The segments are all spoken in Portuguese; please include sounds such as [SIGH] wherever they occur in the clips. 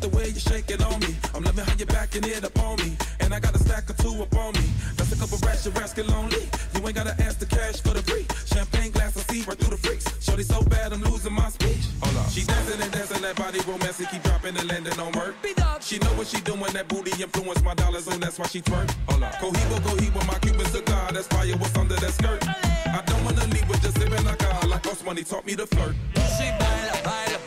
the way you shake it on me. I'm loving how you're backing it up on me. And I got a stack of two up on me. That's a couple racks, you're asking lonely. You ain't gotta ask the cash for the free. Champagne glass, I see right through the freaks. Shorty so bad, I'm losing my speech. Hold up. She dancing and dancing, that body romancing, keep dropping and landing on work. She know what she doing, that booty influence my dollars, and that's why she twerk. Hold up. Cohiba, Cohiba, my Cuban cigar, that's fire, what's under that skirt. I don't wanna leave with just sipping a car, like most money taught me to flirt. She baila, baila.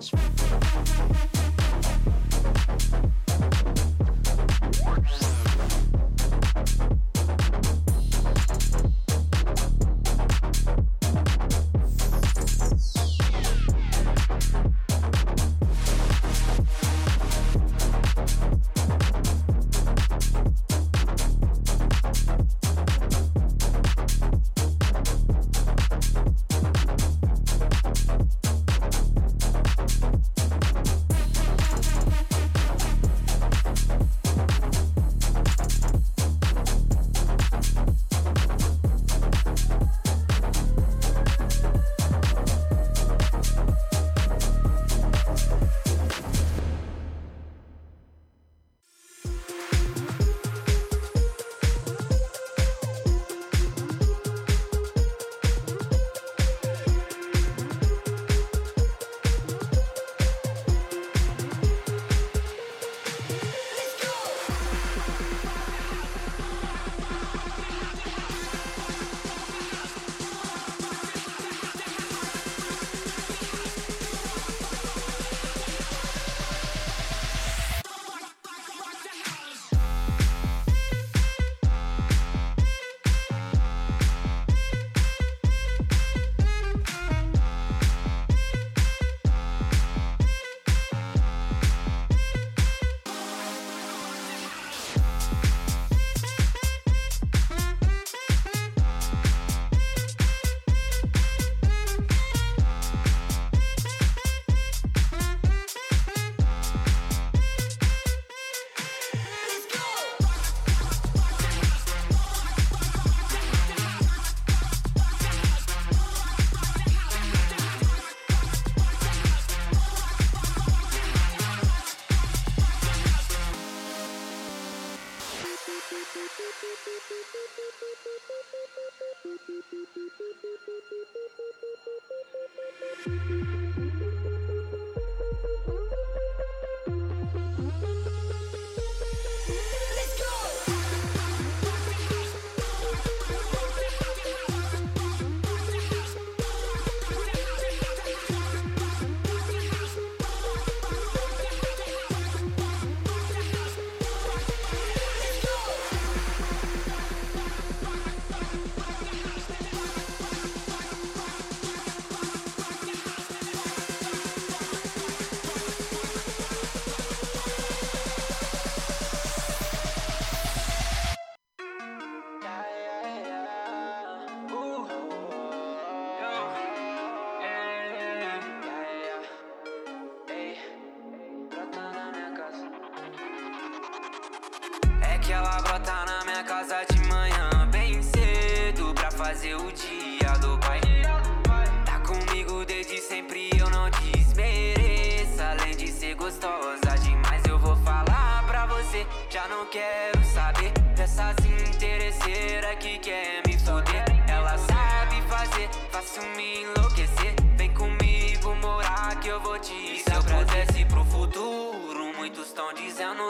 Smash.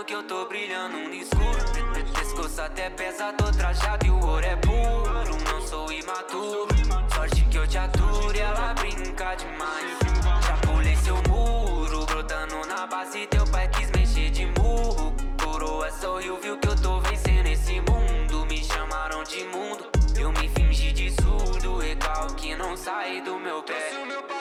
Que eu tô brilhando no escuro. Pescoço até pesa, tô trajado e o ouro é puro. Não sou imaturo, sorte que eu te aturo e ela brinca demais. Já pulei seu muro, brotando na base, teu pai quis mexer de murro. Coroa sorriu, viu que eu tô vencendo esse mundo. Me chamaram de mundo, eu me fingi de surdo. Recalque não sai do meu pé.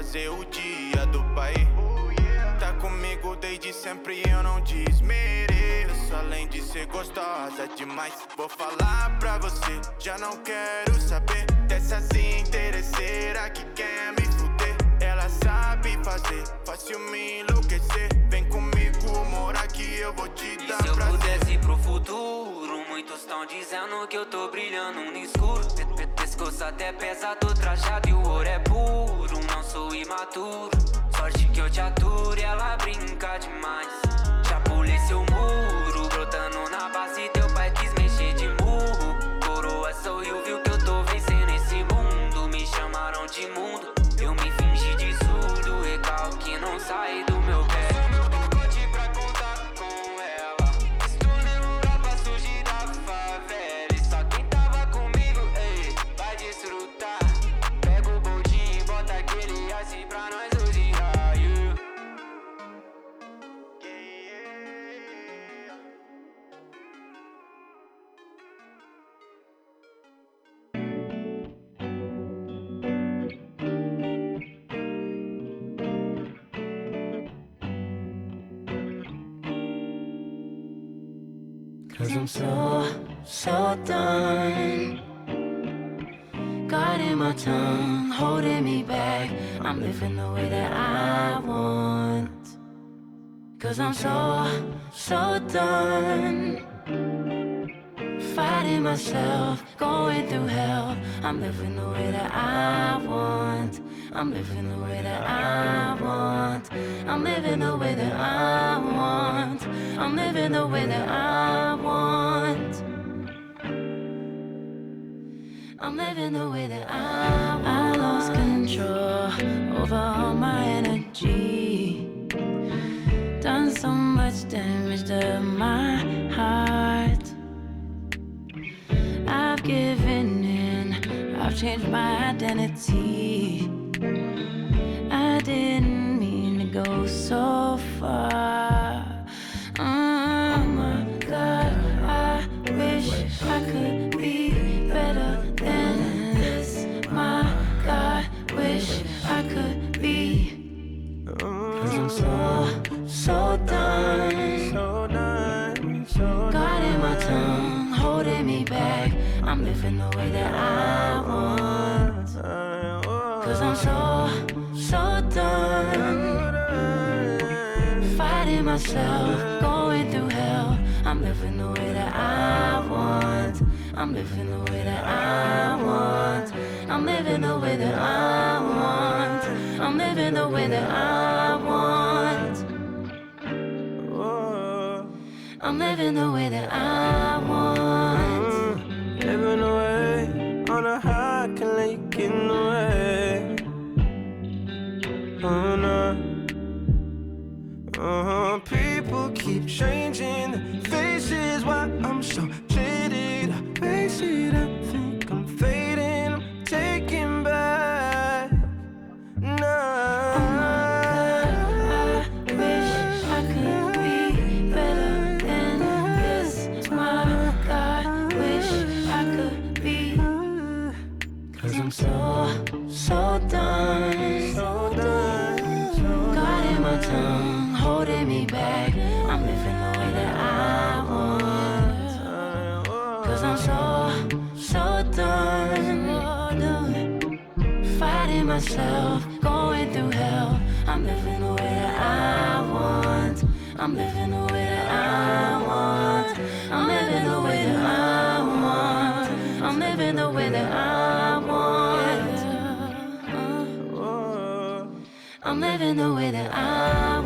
Fazer o dia do pai. Tá comigo desde sempre e eu não desmereço. Além de ser gostosa demais, vou falar pra você. Já não quero saber dessas interesseiras que quer me fuder. Ela sabe fazer, fácil me enlouquecer. Vem comigo morar que eu vou te E dar se eu prazer. pudesse ir pro futuro, muitos estão dizendo que eu tô brilhando no escuro. Pe- pe- Pescoço até pesa, tô trajado e o ouro é puro. Sou imaturo, sorte que eu te aturo e ela brinca demais. Já pulei seu muro, brotando na base, teu pai quis mexer de murro. Coroa sorriu, viu que eu tô vencendo esse mundo. Me chamaram de mundo, eu me fingi de surdo. Recalque não sai Cause I'm so, so done. Guarding my tongue, holding me back. I'm living the way that I want. Cause I'm so, so done. Fighting myself, going through hell. I'm living the way that I want. I'm living the way that I want. I'm living the way that I want. I'm living the way that I want. I'm living the way that I want. I lost control over all my energy. Done so much damage to my heart. I've given in, I've changed my identity. Go so far. Myself, going through hell. I'm living the way that I want. I'm living the way that I want. I'm living the way that I want. I'm living the way that I want. I'm living the way that I want. Living away on a high, can lake in the way. Oh no. Uh-huh. People keep changing their faces. Why I'm so jaded, I it, I think I'm fading. I'm taking back. Nah. so, so done. So done. So God in my tongue holding me back. I'm living the way that I want. Cause I'm so, so done. Fighting myself, going through hell. I'm living the way that I want. I'm living the way that I want. I'm living the way that I want. I'm living the way that I want. I'm living the way that I.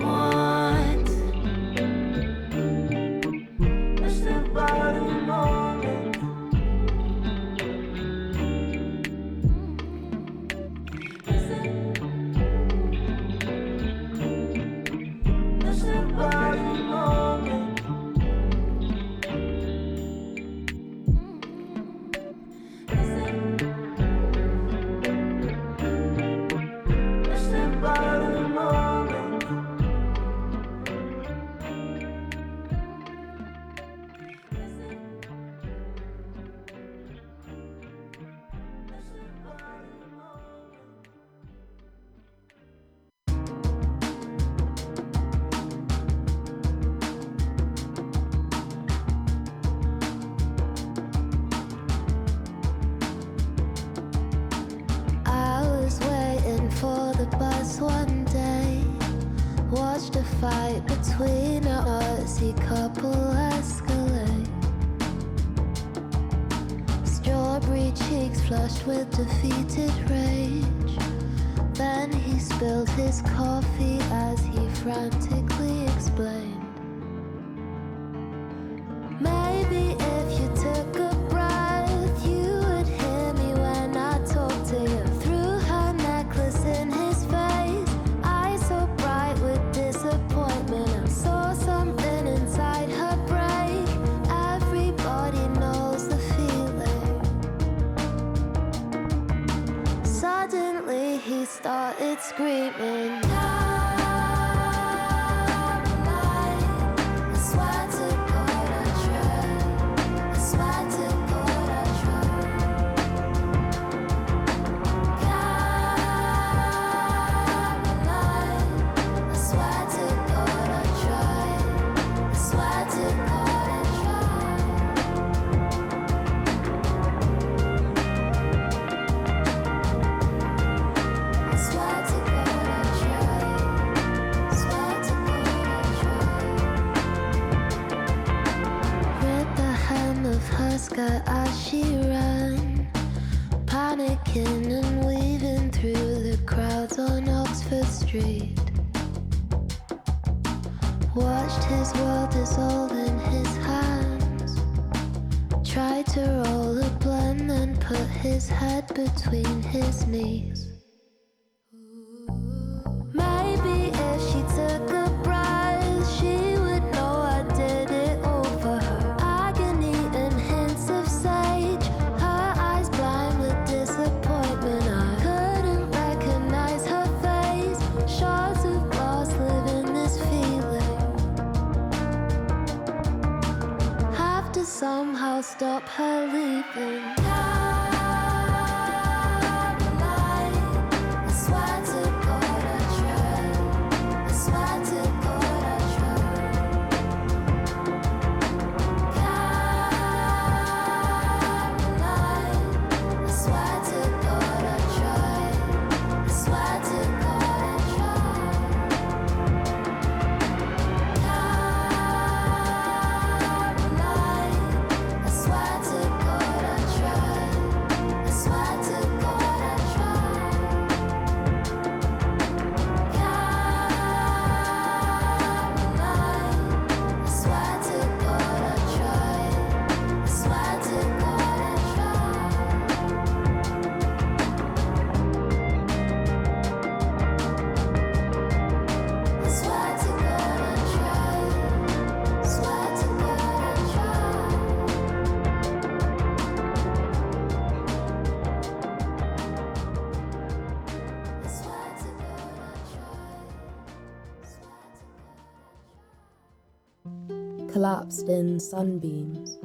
collapsed in sunbeams,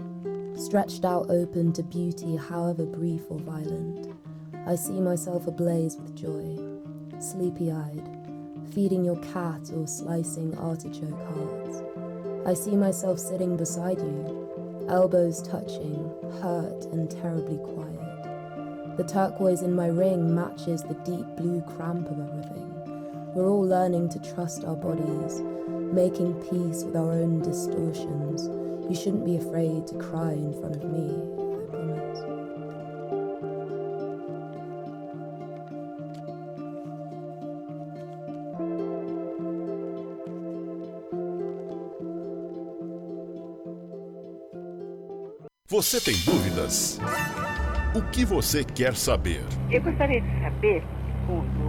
stretched out open to beauty, however brief or violent. I see myself ablaze with joy, sleepy eyed, feeding your cat or slicing artichoke hearts. I see myself sitting beside you, elbows touching, hurt and terribly quiet. The turquoise in my ring matches the deep blue cramp of everything. We're all learning to trust our bodies, making peace with our own distortions. You shouldn't be afraid to cry in front of me, I promise. Você tem dúvidas? O que você quer saber? Eu gostaria de saber, segundo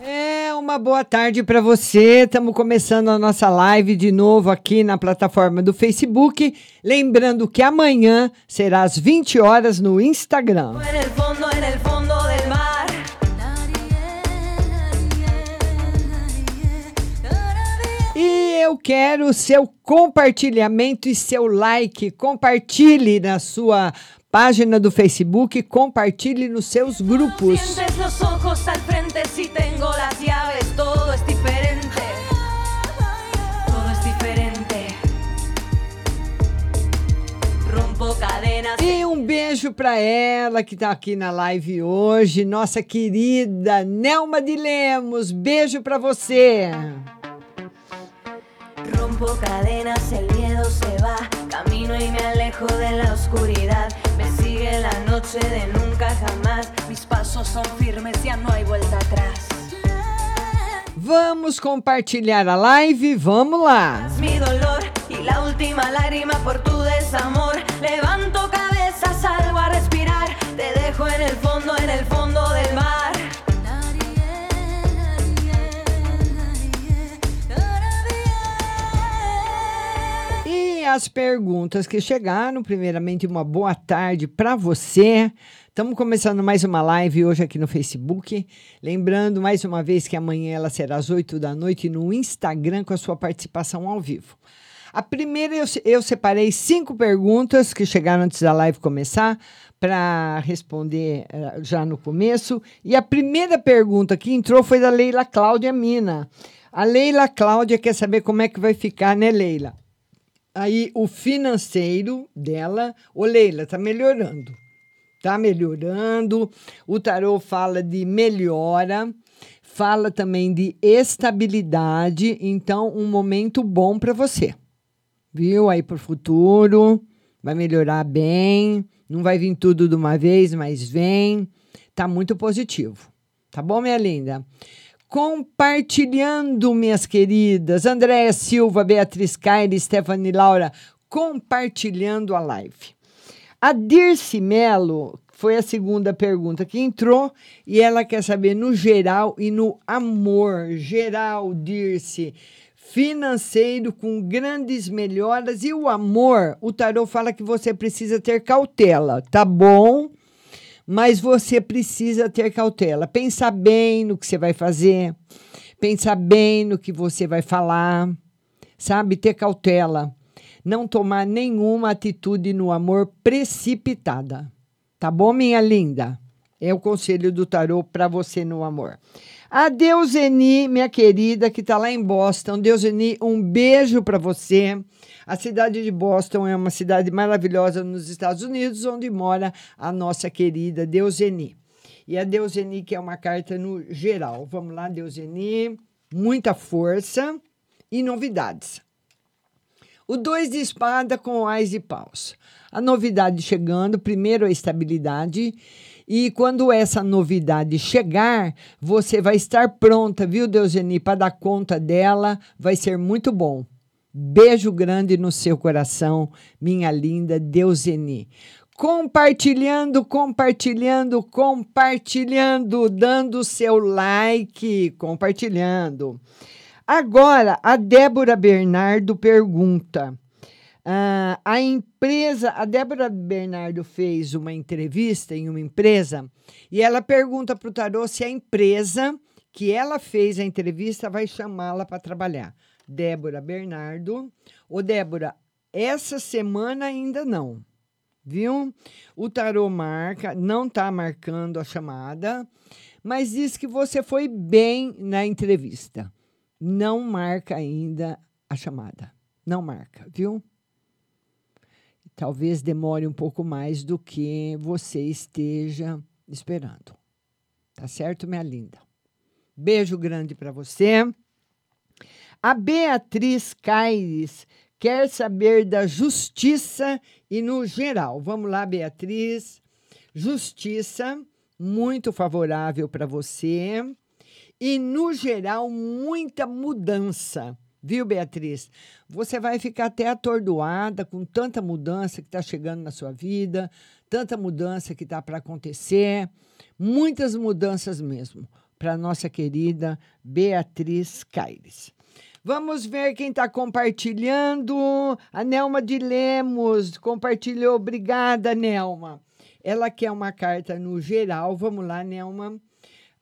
É uma boa tarde para você. Estamos começando a nossa live de novo aqui na plataforma do Facebook. Lembrando que amanhã será às 20 horas no Instagram. E eu quero seu compartilhamento e seu like. Compartilhe na sua página do Facebook, compartilhe nos seus grupos. E um beijo para ela que está aqui na live hoje, nossa querida Nelma de Lemos. Beijo para você. Rompo cadenas, el miedo se va. Camino y me alejo de la oscuridad. Sigue la noche de nunca jamás. Mis pasos son firmes, ya no hay vuelta atrás. Vamos compartilhar a live, vamos lá. Mi dolor y la última lágrima por tu desamor. Levanto cabeza, salgo a respirar. Te dejo en el fondo, en el fondo as perguntas que chegaram, primeiramente, uma boa tarde para você. Estamos começando mais uma live hoje aqui no Facebook. Lembrando mais uma vez que amanhã ela será às 8 da noite no Instagram com a sua participação ao vivo. A primeira eu, eu separei cinco perguntas que chegaram antes da live começar para responder eh, já no começo. E a primeira pergunta que entrou foi da Leila Cláudia Mina. A Leila Cláudia quer saber como é que vai ficar, né, Leila? Aí o financeiro dela, ô Leila, tá melhorando. Tá melhorando. O tarô fala de melhora. fala também de estabilidade, então um momento bom para você. Viu? Aí para o futuro, vai melhorar bem, não vai vir tudo de uma vez, mas vem. Tá muito positivo. Tá bom, minha linda? Compartilhando, minhas queridas, Andréia Silva, Beatriz Caire, Stephanie Laura, compartilhando a live. A Dirce Melo foi a segunda pergunta que entrou e ela quer saber no geral e no amor. Geral, Dirce, financeiro com grandes melhoras e o amor. O tarô fala que você precisa ter cautela, tá bom? Mas você precisa ter cautela. Pensar bem no que você vai fazer, pensar bem no que você vai falar, sabe? Ter cautela não tomar nenhuma atitude no amor precipitada. Tá bom, minha linda? É o conselho do tarô para você no amor. A Deuseni, minha querida, que está lá em Boston. Deuseni, um beijo para você. A cidade de Boston é uma cidade maravilhosa nos Estados Unidos, onde mora a nossa querida Deuseni. E a Deuseni, que é uma carta no geral. Vamos lá, Deuseni. Muita força e novidades. O dois de espada com ais e paus. A novidade chegando, primeiro a estabilidade. E quando essa novidade chegar, você vai estar pronta, viu, Deuseni, para dar conta dela. Vai ser muito bom. Beijo grande no seu coração, minha linda Deuseni. Compartilhando, compartilhando, compartilhando, dando seu like, compartilhando. Agora, a Débora Bernardo pergunta. Uh, a empresa, a Débora Bernardo fez uma entrevista em uma empresa e ela pergunta para o Tarô se a empresa que ela fez a entrevista vai chamá-la para trabalhar. Débora Bernardo. Ô, Débora, essa semana ainda não, viu? O Tarô marca, não está marcando a chamada, mas diz que você foi bem na entrevista não marca ainda a chamada. Não marca, viu? Talvez demore um pouco mais do que você esteja esperando. Tá certo, minha linda? Beijo grande para você. A Beatriz Caires quer saber da justiça e no geral. Vamos lá, Beatriz. Justiça, muito favorável para você e, no geral, muita mudança. Viu, Beatriz? Você vai ficar até atordoada com tanta mudança que está chegando na sua vida, tanta mudança que está para acontecer, muitas mudanças mesmo, para nossa querida Beatriz Caires. Vamos ver quem está compartilhando. A Nelma de Lemos compartilhou. Obrigada, Nelma. Ela quer uma carta no geral. Vamos lá, Nelma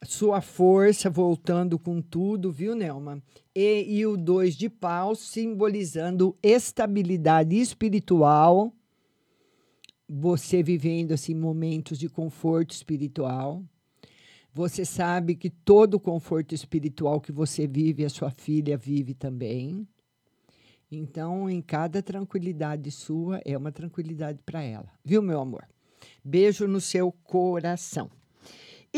sua força voltando com tudo, viu, Nelma? E, e o dois de paus simbolizando estabilidade espiritual, você vivendo assim momentos de conforto espiritual. Você sabe que todo conforto espiritual que você vive, a sua filha vive também. Então, em cada tranquilidade sua, é uma tranquilidade para ela. Viu, meu amor? Beijo no seu coração.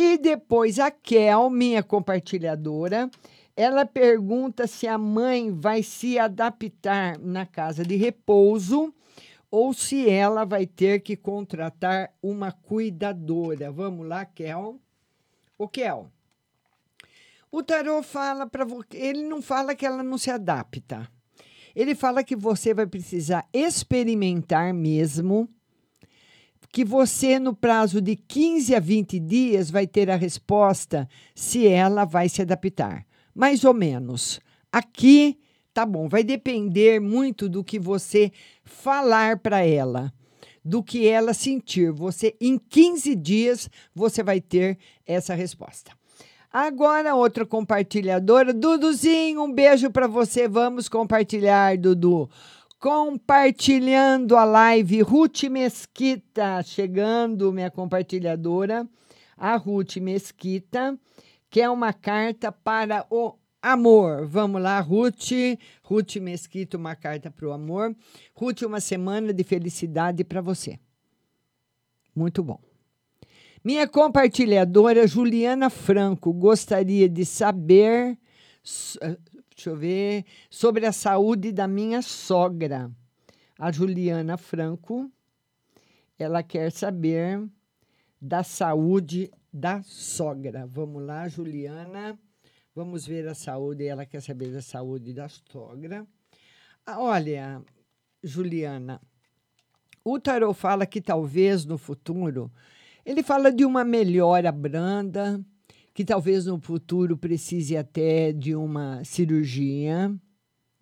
E depois a Kel, minha compartilhadora, ela pergunta se a mãe vai se adaptar na casa de repouso ou se ela vai ter que contratar uma cuidadora. Vamos lá, Kel. O Kel. O tarô fala para você, ele não fala que ela não se adapta. Ele fala que você vai precisar experimentar mesmo que você, no prazo de 15 a 20 dias, vai ter a resposta se ela vai se adaptar. Mais ou menos. Aqui, tá bom, vai depender muito do que você falar para ela, do que ela sentir. Você, em 15 dias, você vai ter essa resposta. Agora, outra compartilhadora. Duduzinho, um beijo para você. Vamos compartilhar, Dudu compartilhando a live. Ruth Mesquita, chegando, minha compartilhadora. A Ruth Mesquita, que é uma carta para o amor. Vamos lá, Ruth. Ruth Mesquita, uma carta para o amor. Ruth, uma semana de felicidade para você. Muito bom. Minha compartilhadora Juliana Franco gostaria de saber, deixa eu ver, sobre a saúde da minha sogra. A Juliana Franco, ela quer saber da saúde da sogra. Vamos lá, Juliana. Vamos ver a saúde. Ela quer saber da saúde da sogra. Ah, olha, Juliana, o tarot fala que talvez no futuro ele fala de uma melhora branda, que talvez no futuro precise até de uma cirurgia,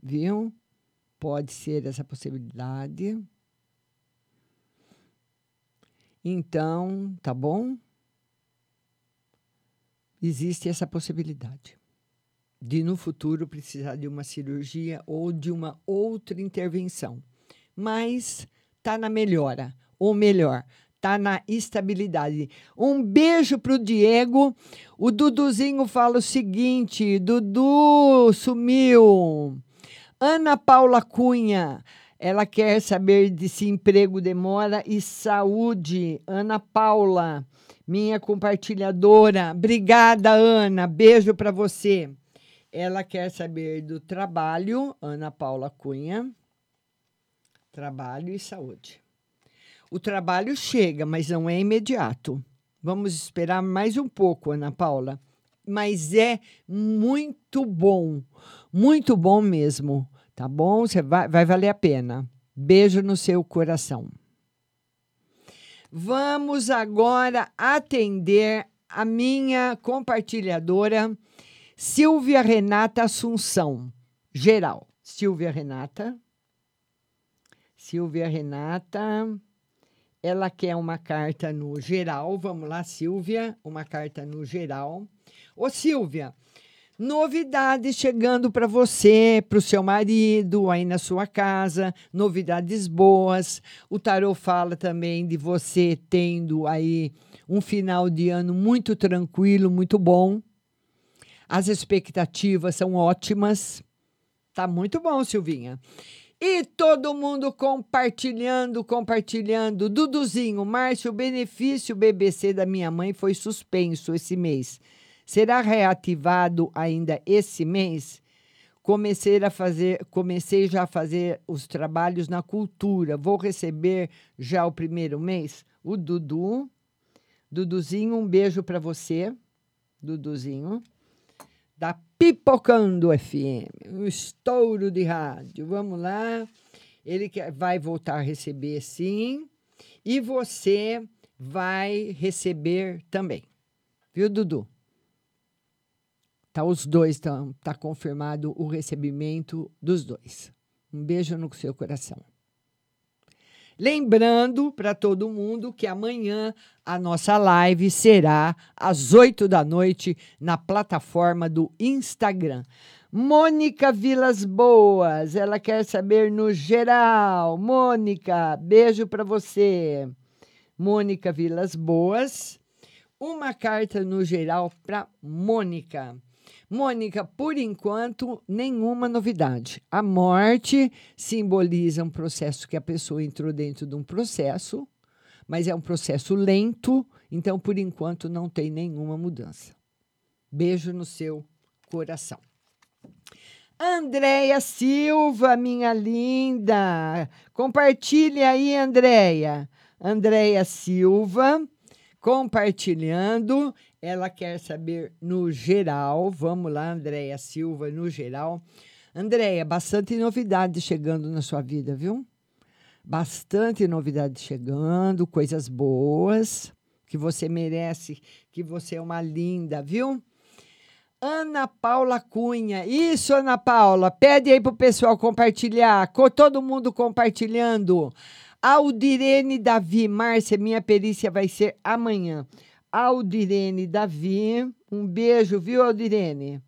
viu? Pode ser essa possibilidade. Então, tá bom? Existe essa possibilidade de no futuro precisar de uma cirurgia ou de uma outra intervenção. Mas tá na melhora, ou melhor, tá na estabilidade. Um beijo pro Diego. O Duduzinho fala o seguinte: Dudu sumiu. Ana Paula Cunha, ela quer saber de se emprego demora e saúde. Ana Paula, minha compartilhadora. Obrigada, Ana. Beijo para você. Ela quer saber do trabalho, Ana Paula Cunha. Trabalho e saúde. O trabalho chega, mas não é imediato. Vamos esperar mais um pouco, Ana Paula. Mas é muito bom, muito bom mesmo, tá bom? Você vai, vai valer a pena. Beijo no seu coração. Vamos agora atender a minha compartilhadora, Silvia Renata Assunção, geral. Silvia Renata. Silvia Renata. Ela quer uma carta no geral. Vamos lá, Silvia. Uma carta no geral. Ô, Silvia, novidades chegando para você, para o seu marido, aí na sua casa. Novidades boas. O tarô fala também de você tendo aí um final de ano muito tranquilo, muito bom. As expectativas são ótimas. Tá muito bom, Silvinha. E todo mundo compartilhando, compartilhando. Duduzinho, Márcio, o benefício BBC da minha mãe foi suspenso esse mês. Será reativado ainda esse mês? Comecei a fazer, comecei já a fazer os trabalhos na cultura. Vou receber já o primeiro mês. O Dudu, Duduzinho, um beijo para você, Duduzinho da Pipocando FM, um estouro de rádio. Vamos lá. Ele vai voltar a receber sim. E você vai receber também. Viu, Dudu? Tá os dois, tá, tá confirmado o recebimento dos dois. Um beijo no seu coração. Lembrando para todo mundo que amanhã a nossa live será às 8 da noite na plataforma do Instagram. Mônica Vilas Boas, ela quer saber no geral. Mônica, beijo para você. Mônica Vilas Boas, uma carta no geral para Mônica. Mônica, por enquanto, nenhuma novidade. A morte simboliza um processo que a pessoa entrou dentro de um processo, mas é um processo lento, então, por enquanto, não tem nenhuma mudança. Beijo no seu coração. Andréia Silva, minha linda. Compartilhe aí, Andréia. Andréia Silva, compartilhando. Ela quer saber no geral. Vamos lá, Andréia Silva, no geral. Andréia, bastante novidade chegando na sua vida, viu? Bastante novidade chegando, coisas boas, que você merece, que você é uma linda, viu? Ana Paula Cunha. Isso, Ana Paula. Pede aí pro pessoal compartilhar. Com todo mundo compartilhando. Aldirene Davi. Márcia, minha perícia vai ser amanhã. Aldirene Davi. Um beijo, viu, Aldirene?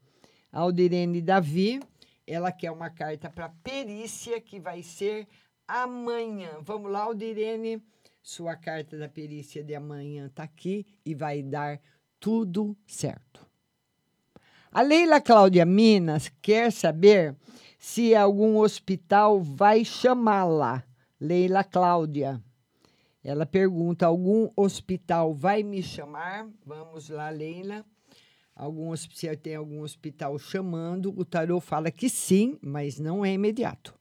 Aldirene Davi. Ela quer uma carta para perícia que vai ser amanhã. Vamos lá, Aldirene. Sua carta da perícia de amanhã está aqui e vai dar tudo certo. A Leila Cláudia Minas quer saber se algum hospital vai chamá-la. Leila Cláudia. Ela pergunta: algum hospital vai me chamar? Vamos lá, Leila. Algum, hosp- se tem algum hospital chamando, o tarô fala que sim, mas não é imediato.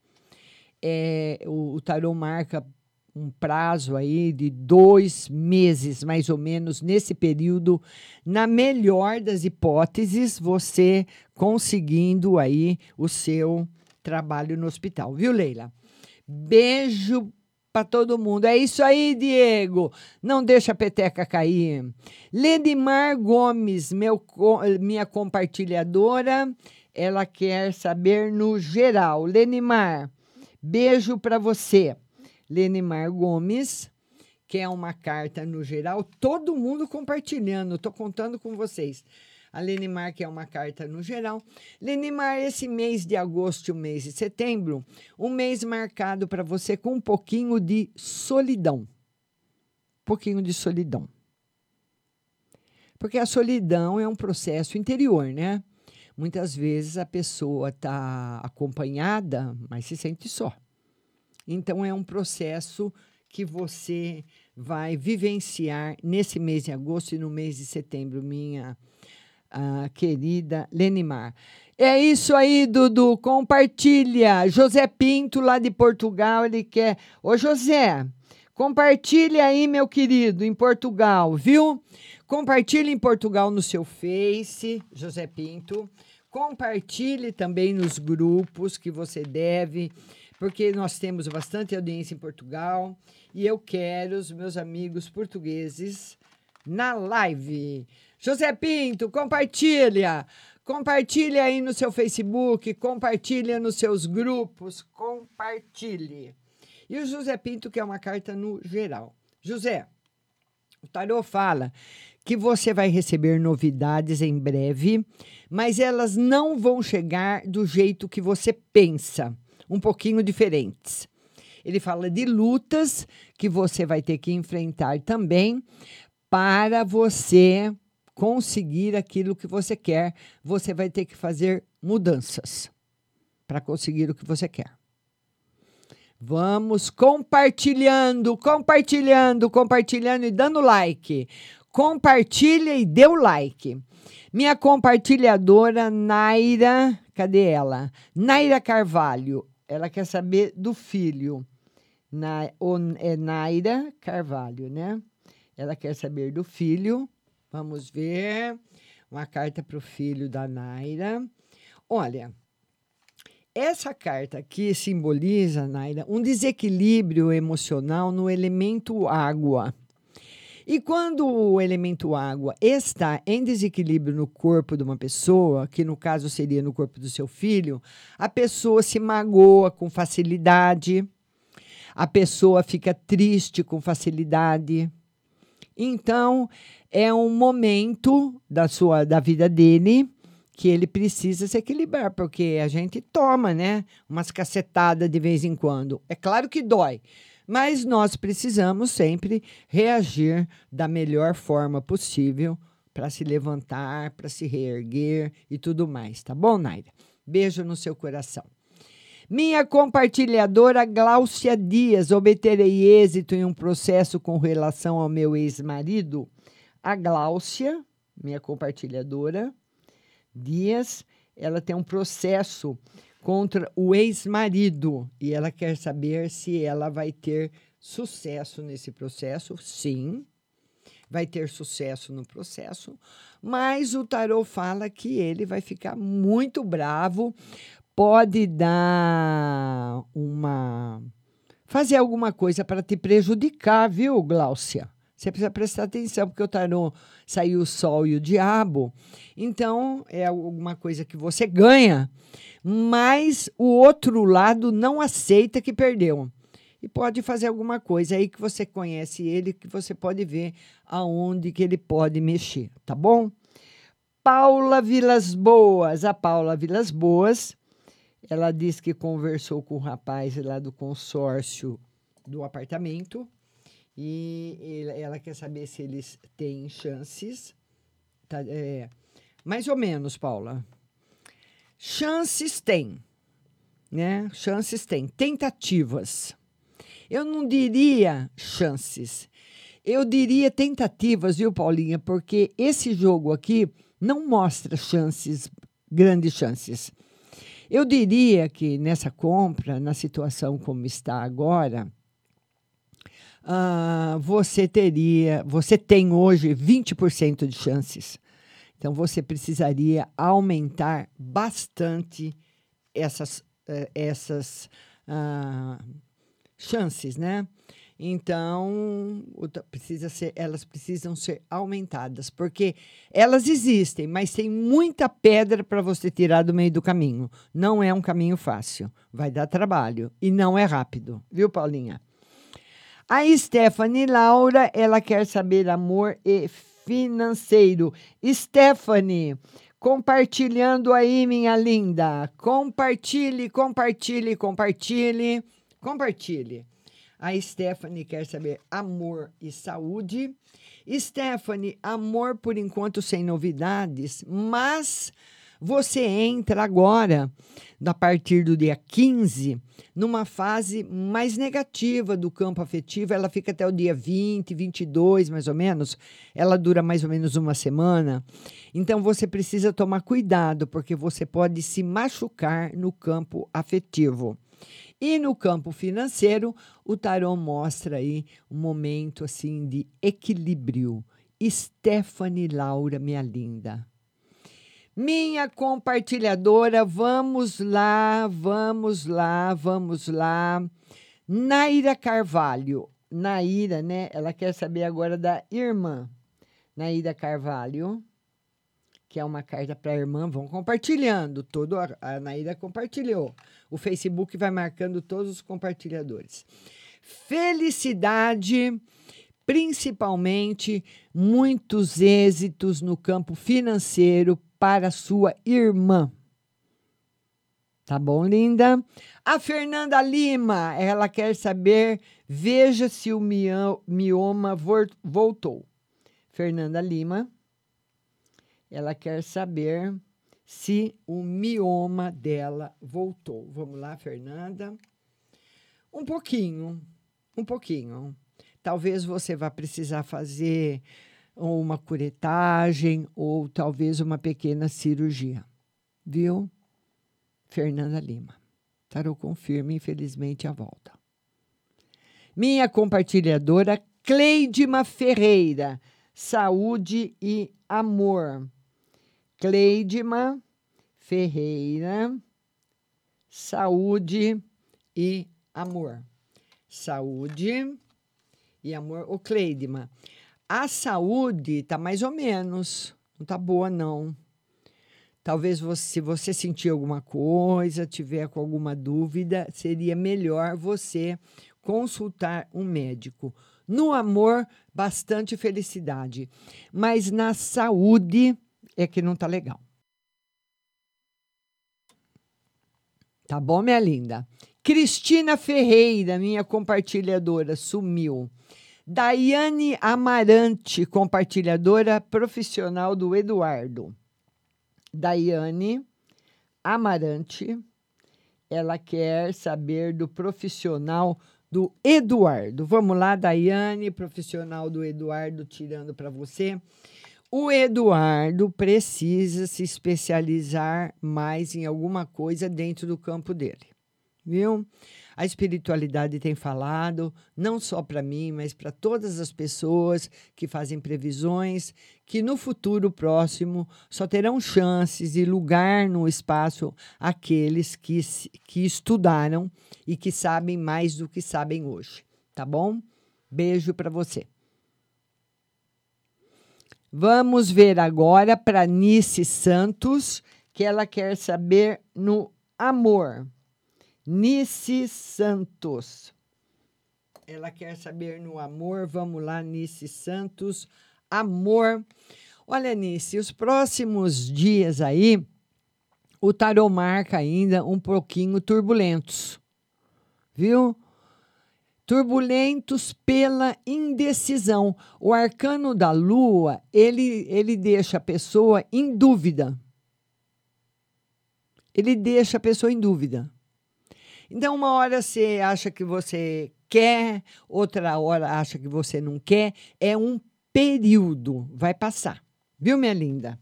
É, o, o tarô marca um prazo aí de dois meses, mais ou menos, nesse período, na melhor das hipóteses, você conseguindo aí o seu trabalho no hospital, viu, Leila? Beijo para todo mundo. É isso aí, Diego. Não deixa a peteca cair. Ledimar Gomes, meu, minha compartilhadora, ela quer saber no geral. Lenimar, beijo para você. Lenimar Gomes, que é uma carta no geral, todo mundo compartilhando, estou contando com vocês. A Lenimar, que é uma carta no geral. Lenimar, esse mês de agosto e o mês de setembro, um mês marcado para você com um pouquinho de solidão. pouquinho de solidão. Porque a solidão é um processo interior, né? Muitas vezes a pessoa está acompanhada, mas se sente só. Então, é um processo que você vai vivenciar nesse mês de agosto e no mês de setembro, minha ah, querida Lenimar. É isso aí, Dudu. Compartilha. José Pinto, lá de Portugal, ele quer. Ô, José, compartilha aí, meu querido, em Portugal, viu? Compartilhe em Portugal no seu Face, José Pinto. Compartilhe também nos grupos que você deve, porque nós temos bastante audiência em Portugal e eu quero os meus amigos portugueses na live. José Pinto, compartilha. Compartilha aí no seu Facebook, compartilha nos seus grupos, compartilhe. E o José Pinto, que é uma carta no geral. José, o tarô fala que você vai receber novidades em breve, mas elas não vão chegar do jeito que você pensa, um pouquinho diferentes. Ele fala de lutas que você vai ter que enfrentar também para você conseguir aquilo que você quer. Você vai ter que fazer mudanças para conseguir o que você quer. Vamos compartilhando, compartilhando, compartilhando e dando like. Compartilha e dê o like. Minha compartilhadora Naira, cadê ela? Naira Carvalho. Ela quer saber do filho. Na, o, é Naira Carvalho, né? Ela quer saber do filho. Vamos ver. Uma carta para o filho da Naira. Olha, essa carta aqui simboliza, Naira, um desequilíbrio emocional no elemento água. E quando o elemento água está em desequilíbrio no corpo de uma pessoa, que no caso seria no corpo do seu filho, a pessoa se magoa com facilidade, a pessoa fica triste com facilidade. Então, é um momento da sua da vida dele que ele precisa se equilibrar, porque a gente toma, né, umas cacetadas de vez em quando. É claro que dói, mas nós precisamos sempre reagir da melhor forma possível para se levantar, para se reerguer e tudo mais, tá bom, Naira? Beijo no seu coração. Minha compartilhadora Gláucia Dias, obterei êxito em um processo com relação ao meu ex-marido. A Gláucia, minha compartilhadora Dias, ela tem um processo contra o ex-marido e ela quer saber se ela vai ter sucesso nesse processo. Sim, vai ter sucesso no processo, mas o tarô fala que ele vai ficar muito bravo, pode dar uma fazer alguma coisa para te prejudicar, viu, Gláucia? Você precisa prestar atenção, porque o tarô saiu o sol e o diabo. Então, é alguma coisa que você ganha, mas o outro lado não aceita que perdeu. E pode fazer alguma coisa aí que você conhece ele, que você pode ver aonde que ele pode mexer, tá bom? Paula Vilas Boas. A Paula Vilas Boas, ela disse que conversou com o rapaz lá do consórcio do apartamento e ela quer saber se eles têm chances. Tá, é, mais ou menos, Paula. Chances tem, né? Chances tem. Tentativas. Eu não diria chances. Eu diria tentativas, viu, Paulinha? Porque esse jogo aqui não mostra chances, grandes chances. Eu diria que nessa compra, na situação como está agora, ah, você teria, você tem hoje 20% de chances. Então você precisaria aumentar bastante essas, eh, essas ah, chances, né? Então, precisa ser, elas precisam ser aumentadas, porque elas existem, mas tem muita pedra para você tirar do meio do caminho. Não é um caminho fácil, vai dar trabalho e não é rápido, viu, Paulinha? A Stephanie Laura, ela quer saber amor e financeiro. Stephanie, compartilhando aí, minha linda. Compartilhe, compartilhe, compartilhe, compartilhe. A Stephanie quer saber amor e saúde. Stephanie, amor por enquanto sem novidades, mas você entra agora, a partir do dia 15, numa fase mais negativa do campo afetivo. Ela fica até o dia 20, 22, mais ou menos. Ela dura mais ou menos uma semana. Então você precisa tomar cuidado, porque você pode se machucar no campo afetivo. E no campo financeiro, o tarô mostra aí um momento assim de equilíbrio. Stephanie Laura, minha linda. Minha compartilhadora, vamos lá, vamos lá, vamos lá. Naira Carvalho. Naira, né? Ela quer saber agora da irmã. Naira Carvalho, que é uma carta para a irmã. Vão compartilhando. Todo a, a compartilhou. O Facebook vai marcando todos os compartilhadores. Felicidade, principalmente muitos êxitos no campo financeiro para sua irmã. Tá bom, linda? A Fernanda Lima, ela quer saber, veja se o mio- mioma voltou. Fernanda Lima, ela quer saber se o mioma dela voltou. Vamos lá, Fernanda. Um pouquinho, um pouquinho. Talvez você vá precisar fazer uma curetagem ou talvez uma pequena cirurgia. Viu? Fernanda Lima. Tarô confirma, infelizmente, a volta. Minha compartilhadora Cleidima Ferreira. Saúde e amor. Cleidima Ferreira. Saúde e amor. Saúde e amor. Ô, Cleidima, a saúde tá mais ou menos. Não tá boa, não. Talvez você, se você sentir alguma coisa, tiver com alguma dúvida, seria melhor você consultar um médico. No amor, bastante felicidade, mas na saúde é que não tá legal. Tá bom, minha linda? Cristina Ferreira, minha compartilhadora, sumiu. Daiane Amarante, compartilhadora profissional do Eduardo. Daiane Amarante, ela quer saber do profissional do Eduardo. Vamos lá, Daiane, profissional do Eduardo, tirando para você. O Eduardo precisa se especializar mais em alguma coisa dentro do campo dele, viu? A espiritualidade tem falado, não só para mim, mas para todas as pessoas que fazem previsões, que no futuro próximo só terão chances e lugar no espaço aqueles que, que estudaram e que sabem mais do que sabem hoje, tá bom? Beijo para você. Vamos ver agora para Nice Santos, que ela quer saber no amor. Nice Santos. Ela quer saber no amor. Vamos lá, Nice Santos. Amor. Olha, Nice, os próximos dias aí, o tarô marca ainda um pouquinho turbulentos. Viu? Turbulentos pela indecisão. O arcano da lua, ele, ele deixa a pessoa em dúvida. Ele deixa a pessoa em dúvida. Então, uma hora você acha que você quer, outra hora acha que você não quer. É um período, vai passar. Viu, minha linda?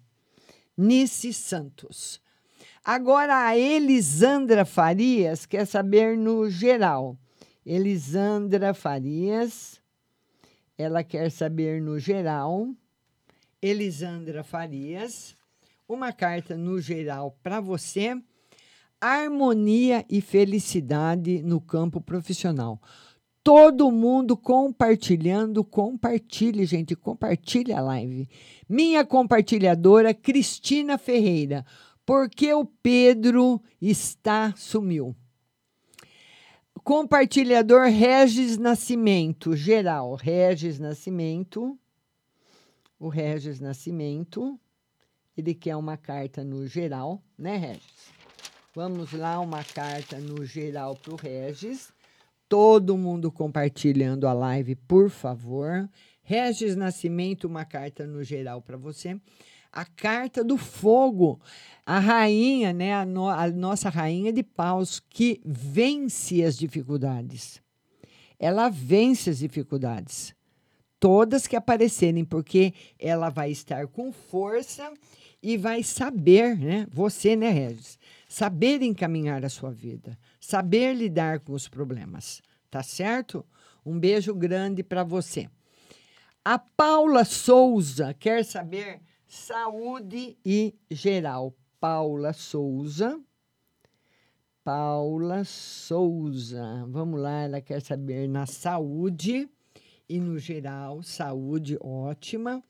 Nice Santos. Agora a Elisandra Farias quer saber no geral. Elisandra Farias, ela quer saber no geral. Elisandra Farias, uma carta no geral para você. Harmonia e felicidade no campo profissional. Todo mundo compartilhando, compartilhe, gente, compartilhe a live. Minha compartilhadora Cristina Ferreira, porque o Pedro está sumiu. Compartilhador Regis Nascimento, geral, Regis Nascimento. O Regis Nascimento, ele quer uma carta no geral, né, Regis? Vamos lá, uma carta no geral para o Regis. Todo mundo compartilhando a live, por favor. Regis Nascimento, uma carta no geral para você. A carta do fogo, a rainha, né, a, no, a nossa rainha de paus, que vence as dificuldades. Ela vence as dificuldades. Todas que aparecerem, porque ela vai estar com força e vai saber, né? Você, né, Regis? Saber encaminhar a sua vida, saber lidar com os problemas, tá certo? Um beijo grande para você. A Paula Souza quer saber saúde e geral. Paula Souza. Paula Souza. Vamos lá, ela quer saber na saúde e no geral, saúde ótima,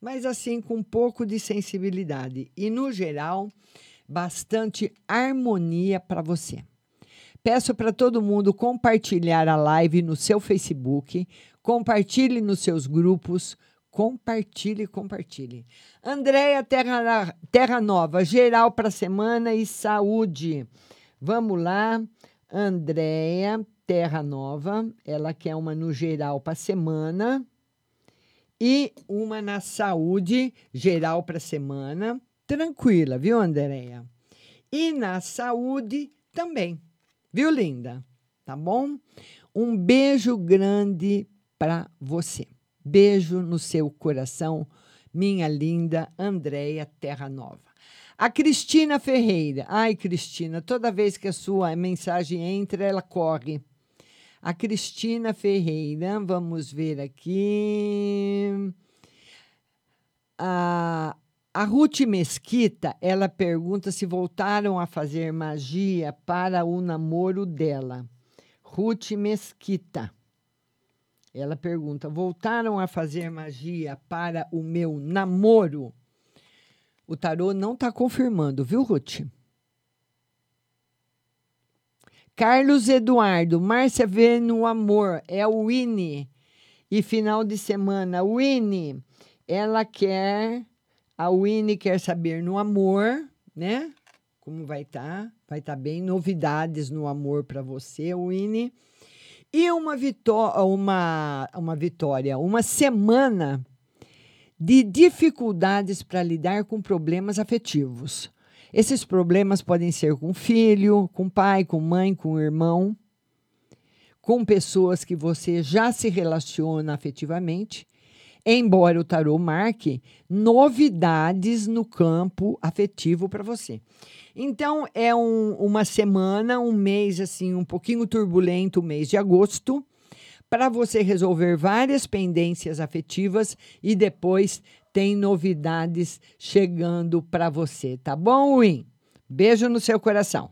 mas assim com um pouco de sensibilidade. E no geral, bastante harmonia para você. Peço para todo mundo compartilhar a live no seu Facebook, compartilhe nos seus grupos, compartilhe, compartilhe. Andréia Terra, Terra Nova, geral para a semana e saúde. Vamos lá, Andréia Terra Nova, ela quer uma no geral para a semana e uma na saúde geral para a semana. Tranquila, viu, Andréia? E na saúde também, viu, linda? Tá bom? Um beijo grande para você. Beijo no seu coração, minha linda Andréia Terra Nova. A Cristina Ferreira. Ai, Cristina, toda vez que a sua mensagem entra, ela corre. A Cristina Ferreira, vamos ver aqui. A, a Ruth Mesquita, ela pergunta se voltaram a fazer magia para o namoro dela. Ruth Mesquita. Ela pergunta: voltaram a fazer magia para o meu namoro? O tarô não está confirmando, viu, Ruth? Carlos Eduardo, Márcia vê no amor, é o Winnie. E final de semana, Winnie, ela quer, a Winnie quer saber no amor, né? Como vai estar? Tá? Vai estar tá bem. Novidades no amor para você, Winnie. E uma, vitó uma, uma vitória, uma semana de dificuldades para lidar com problemas afetivos. Esses problemas podem ser com filho, com pai, com mãe, com irmão, com pessoas que você já se relaciona afetivamente, embora o tarô marque novidades no campo afetivo para você. Então, é um, uma semana, um mês assim, um pouquinho turbulento, o mês de agosto, para você resolver várias pendências afetivas e depois tem novidades chegando para você, tá bom, Win? Beijo no seu coração.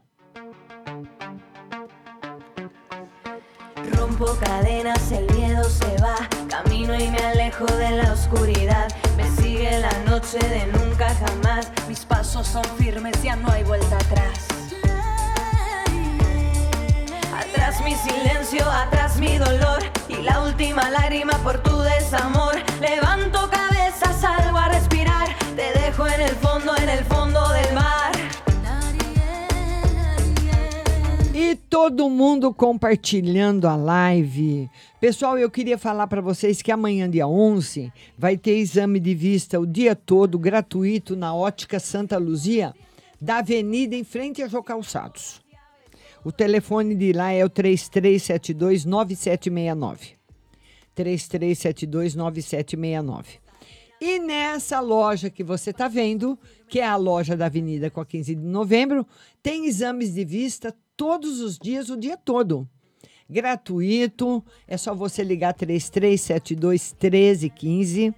Rompo cadenas, el miedo se va, camino y me de la oscuridad. Me sigue la noche de nunca jamás, mis pasos son firmes, ya no hay vuelta atrás. Atrás mi silencio, atrás mi dolor y la última lágrima por tu desamor. Levanto cabeza, salgo a respirar, te dejo en el fondo, en el fondo del mar. Todo mundo compartilhando a live. Pessoal, eu queria falar para vocês que amanhã, dia 11, vai ter exame de vista o dia todo, gratuito, na Ótica Santa Luzia, da Avenida em frente a Jô Calçados. O telefone de lá é o 3372 9769. 3372 9769. E nessa loja que você está vendo, que é a loja da Avenida com a 15 de novembro, tem exames de vista todos os dias, o dia todo. Gratuito, é só você ligar 3372 1315,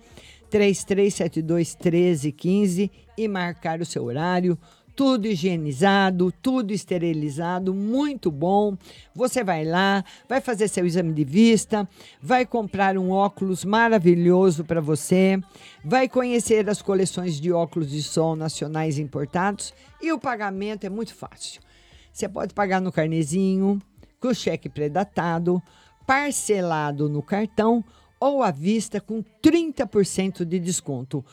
3372 1315 e marcar o seu horário tudo higienizado, tudo esterilizado, muito bom. Você vai lá, vai fazer seu exame de vista, vai comprar um óculos maravilhoso para você, vai conhecer as coleções de óculos de sol nacionais importados e o pagamento é muito fácil. Você pode pagar no carnezinho, com cheque predatado, parcelado no cartão ou à vista com 30% de desconto.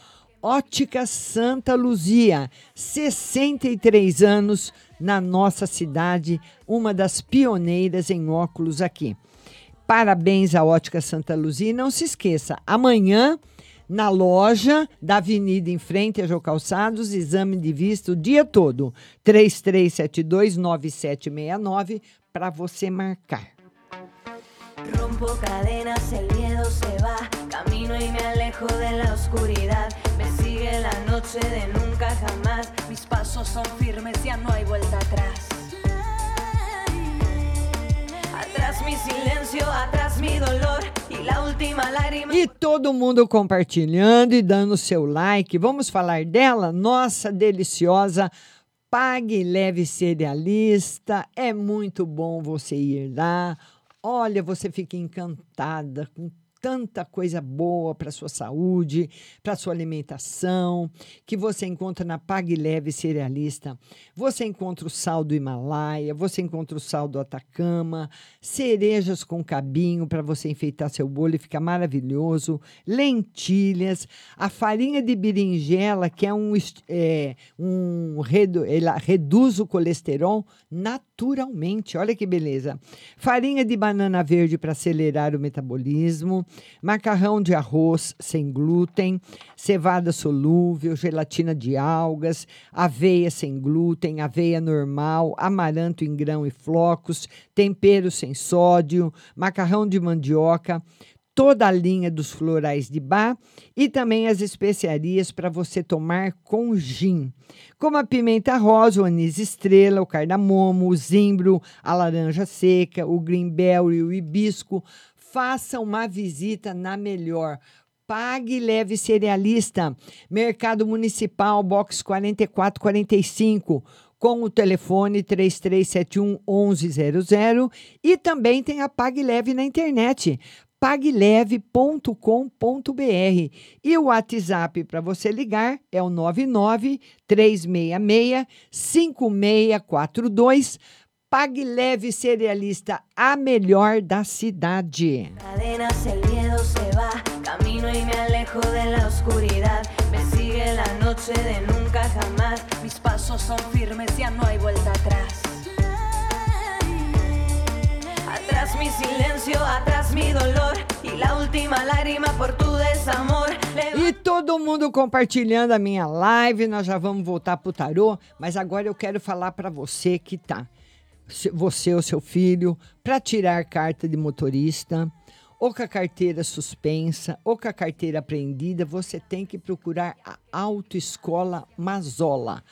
Ótica Santa Luzia, 63 anos na nossa cidade, uma das pioneiras em óculos aqui. Parabéns à Ótica Santa Luzia e não se esqueça, amanhã na loja da Avenida em frente a Jô Calçados, exame de vista o dia todo. 33729769 para você marcar. Rompo cadenas, el miedo se va. Camino y me alejo de la oscuridad. Me sigue la noche de nunca jamás. Mis pasos son firmes, ya no hay vuelta atrás. E todo mundo compartilhando e dando seu like. Vamos falar dela? Nossa deliciosa Pague Leve Cerealista. É muito bom você ir lá. Olha, você fica encantada com tanta coisa boa para sua saúde, para sua alimentação, que você encontra na Pague Leve Cerealista. Você encontra o sal do Himalaia, você encontra o sal do Atacama, cerejas com cabinho para você enfeitar seu bolo e ficar maravilhoso, lentilhas, a farinha de berinjela, que é um, é, um redu, reduz o colesterol naturalmente. Olha que beleza. Farinha de banana verde para acelerar o metabolismo, macarrão de arroz sem glúten, cevada solúvel, gelatina de algas, aveia sem glúten, aveia normal, amaranto em grão e flocos, tempero sem sódio, macarrão de mandioca, toda a linha dos florais de bar e também as especiarias para você tomar com gin, como a pimenta rosa, o anis estrela, o cardamomo, o zimbro, a laranja seca, o greenberry, o hibisco. Faça uma visita na melhor. Pague e leve cerealista. Mercado Municipal, box 4445 com o telefone 3371 1100 e também tem a Pague Leve na internet pagleve.com.br e o WhatsApp para você ligar é o 99 366 5642 Pague Leve Cerealista, a melhor da cidade. Cadenas, el miedo se va. Camino me alejo. Me sigue de nunca. Mis firmes, atrás. Mi silencio, atrás mi dolor. Última lágrima por tu desamor. E todo mundo compartilhando a minha live, nós já vamos voltar pro tarô, mas agora eu quero falar para você que tá, você ou seu filho, para tirar carta de motorista, ou com a carteira suspensa, ou com a carteira apreendida, você tem que procurar a Autoescola Mazola.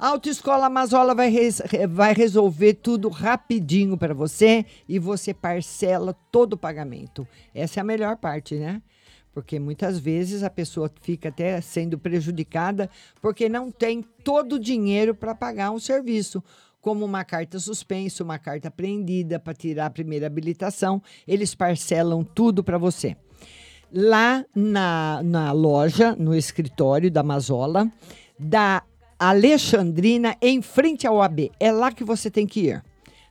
Autoescola Mazola vai, res- re- vai resolver tudo rapidinho para você e você parcela todo o pagamento. Essa é a melhor parte, né? Porque muitas vezes a pessoa fica até sendo prejudicada porque não tem todo o dinheiro para pagar um serviço, como uma carta suspensa, uma carta apreendida para tirar a primeira habilitação. Eles parcelam tudo para você. Lá na, na loja, no escritório da Mazola, da Alexandrina, em frente ao AB. É lá que você tem que ir.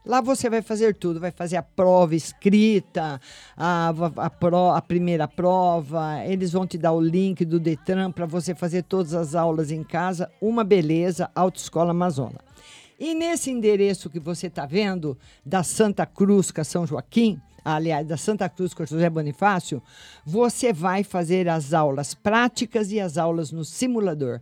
Lá você vai fazer tudo, vai fazer a prova escrita, a, a, pro- a primeira prova, eles vão te dar o link do Detran para você fazer todas as aulas em casa. Uma beleza, Autoescola Amazola. E nesse endereço que você está vendo, da Santa Cruz com São Joaquim, aliás, da Santa Cruz com José Bonifácio, você vai fazer as aulas práticas e as aulas no simulador.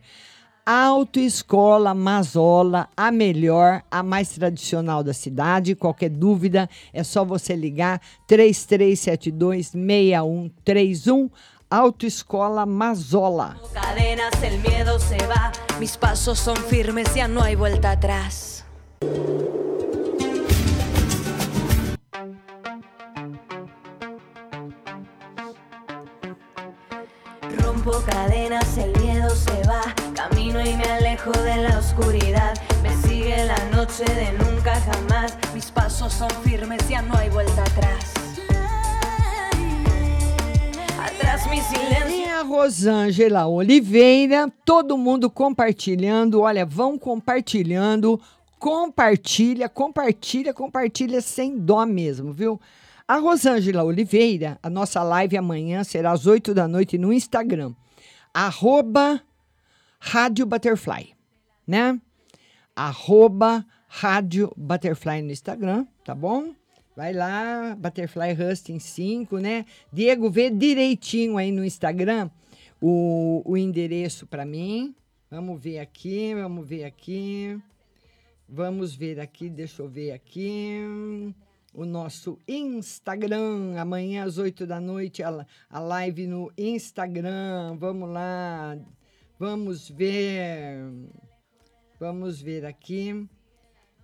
Autoescola Mazola, a melhor, a mais tradicional da cidade. Qualquer dúvida, é só você ligar 3372 6131. Autoescola Mazola. Cadenas, el miedo se va. Mis pasos son firmes, ya no hay vuelta atrás. Rompo cadenas, el miedo se va. Camino y me alejo de la oscuridad. Me sigue la noche de nunca jamás. Mis pasos son firmes, ya no hay vuelta atrás. Atrás mi silencio. E a Rosângela Oliveira, todo mundo compartilhando. Olha, vão compartilhando. Compartilha, compartilha, compartilha sem dó mesmo, viu? A Rosângela Oliveira, a nossa live amanhã será às 8 da noite no Instagram. Arroba Rádio Butterfly, né? Arroba Rádio Butterfly no Instagram, tá bom? Vai lá, Butterfly Husting 5, né? Diego, vê direitinho aí no Instagram o, o endereço para mim. Vamos ver aqui, vamos ver aqui. Vamos ver aqui, deixa eu ver aqui. O nosso Instagram, amanhã às 8 da noite, a, a live no Instagram. Vamos lá, vamos ver. Vamos ver aqui.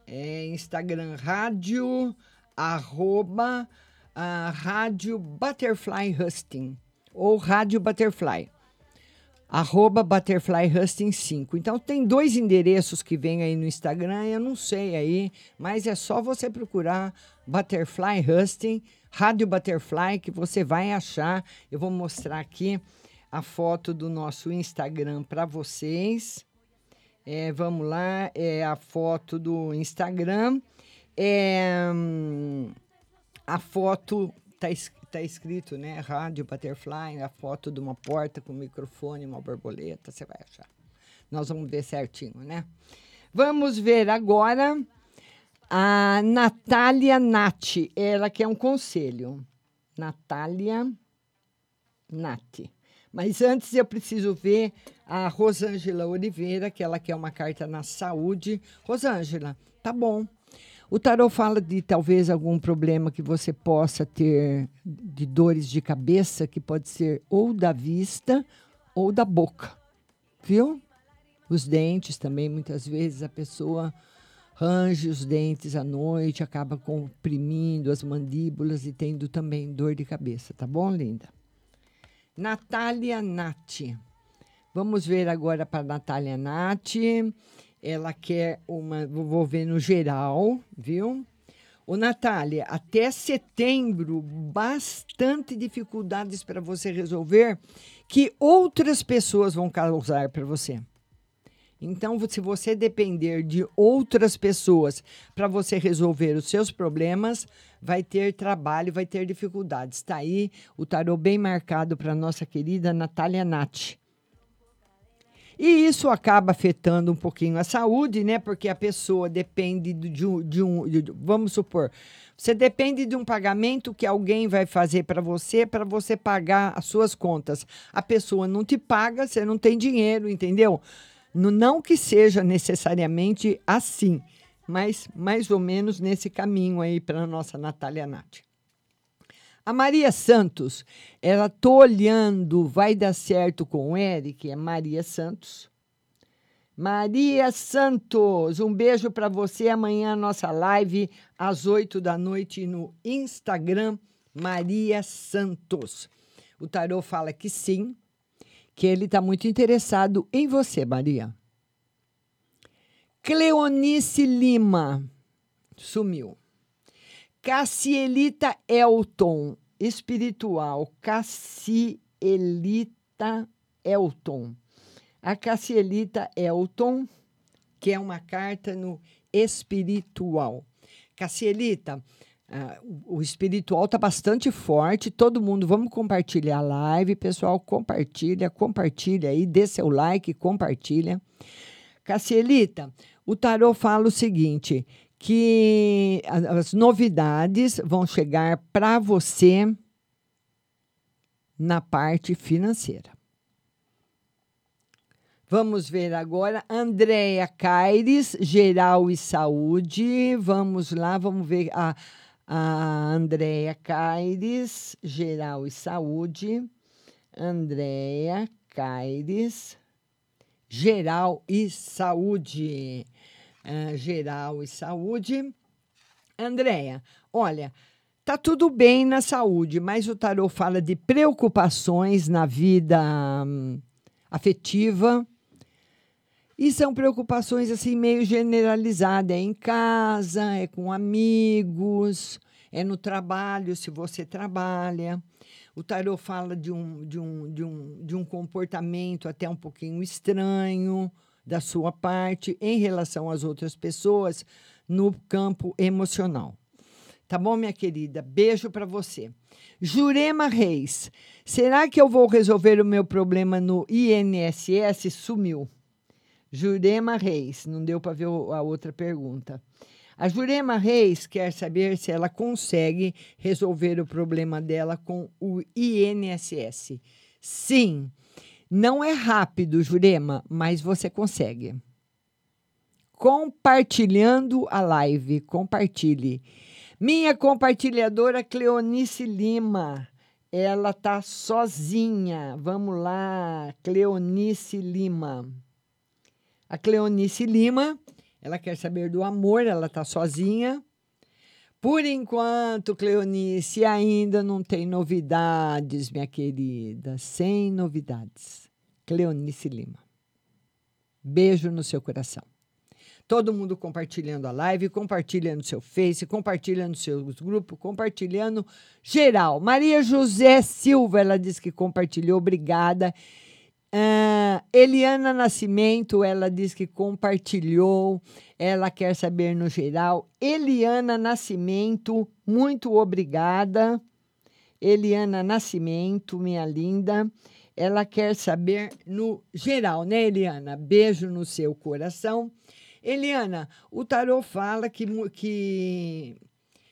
É Instagram Rádio, arroba a Rádio Butterfly Husting, ou Rádio Butterfly arroba Butterfly Husting 5. Então tem dois endereços que vem aí no Instagram, eu não sei aí, mas é só você procurar Butterfly Husting, Rádio Butterfly, que você vai achar. Eu vou mostrar aqui a foto do nosso Instagram para vocês. É, vamos lá, é a foto do Instagram. É, hum, a foto tá, tá escrito, né? Rádio Butterfly, a foto de uma porta com microfone, uma borboleta, você vai achar. Nós vamos ver certinho, né? Vamos ver agora a Natália Nati, ela quer um conselho. Natália Nati. Mas antes eu preciso ver a Rosângela Oliveira, que ela quer uma carta na saúde. Rosângela, tá bom. O tarot fala de talvez algum problema que você possa ter de dores de cabeça, que pode ser ou da vista ou da boca. Viu? Os dentes também, muitas vezes a pessoa range os dentes à noite, acaba comprimindo as mandíbulas e tendo também dor de cabeça, tá bom, linda? Natália Nati. Vamos ver agora para Natália Nati. Ela quer uma. Vou ver no geral, viu? Ô, Natália, até setembro, bastante dificuldades para você resolver que outras pessoas vão causar para você. Então, se você depender de outras pessoas para você resolver os seus problemas, vai ter trabalho, vai ter dificuldades. Está aí o tarô bem marcado para nossa querida Natália Nati. E isso acaba afetando um pouquinho a saúde, né? Porque a pessoa depende de um. De um de- vamos supor, você depende de um pagamento que alguém vai fazer para você, para você pagar as suas contas. A pessoa não te paga, você não tem dinheiro, entendeu? Não que seja necessariamente assim, mas mais ou menos nesse caminho aí para a nossa Natália Nath. A Maria Santos, ela tô olhando, vai dar certo com o Eric, é Maria Santos. Maria Santos, um beijo para você. Amanhã nossa live às 8 da noite no Instagram, Maria Santos. O tarô fala que sim, que ele está muito interessado em você, Maria. Cleonice Lima sumiu. Cassielita Elton, espiritual. Cassielita Elton. A Cassielita Elton, que é uma carta no espiritual. Cassielita, o o espiritual está bastante forte. Todo mundo, vamos compartilhar a live, pessoal. Compartilha, compartilha aí, dê seu like, compartilha. Cassielita, o tarô fala o seguinte: que as novidades vão chegar para você na parte financeira. Vamos ver agora. Andréia Caires, geral e saúde. Vamos lá, vamos ver a, a Andréia Caires, geral e saúde. Andréia Caires, geral e saúde. Ah, geral e saúde. Andréia, olha, tá tudo bem na saúde, mas o tarô fala de preocupações na vida hum, afetiva. E são preocupações assim meio generalizadas, é em casa, é com amigos, é no trabalho, se você trabalha. O tarô fala de um, de um, de um, de um comportamento até um pouquinho estranho da sua parte em relação às outras pessoas no campo emocional. Tá bom, minha querida? Beijo para você. Jurema Reis, será que eu vou resolver o meu problema no INSS? Sumiu. Jurema Reis, não deu para ver a outra pergunta. A Jurema Reis quer saber se ela consegue resolver o problema dela com o INSS. Sim, não é rápido, Jurema, mas você consegue. Compartilhando a live, compartilhe. Minha compartilhadora Cleonice Lima, ela tá sozinha. Vamos lá, Cleonice Lima. A Cleonice Lima, ela quer saber do amor, ela tá sozinha. Por enquanto, Cleonice, ainda não tem novidades, minha querida. Sem novidades. Cleonice Lima. Beijo no seu coração. Todo mundo compartilhando a live, compartilha no seu Face, compartilha nos seus grupos, compartilhando geral. Maria José Silva, ela disse que compartilhou, obrigada. Ah, Eliana Nascimento, ela diz que compartilhou, ela quer saber no geral. Eliana Nascimento, muito obrigada. Eliana Nascimento, minha linda, ela quer saber no geral, né, Eliana? Beijo no seu coração. Eliana, o tarô fala que, que,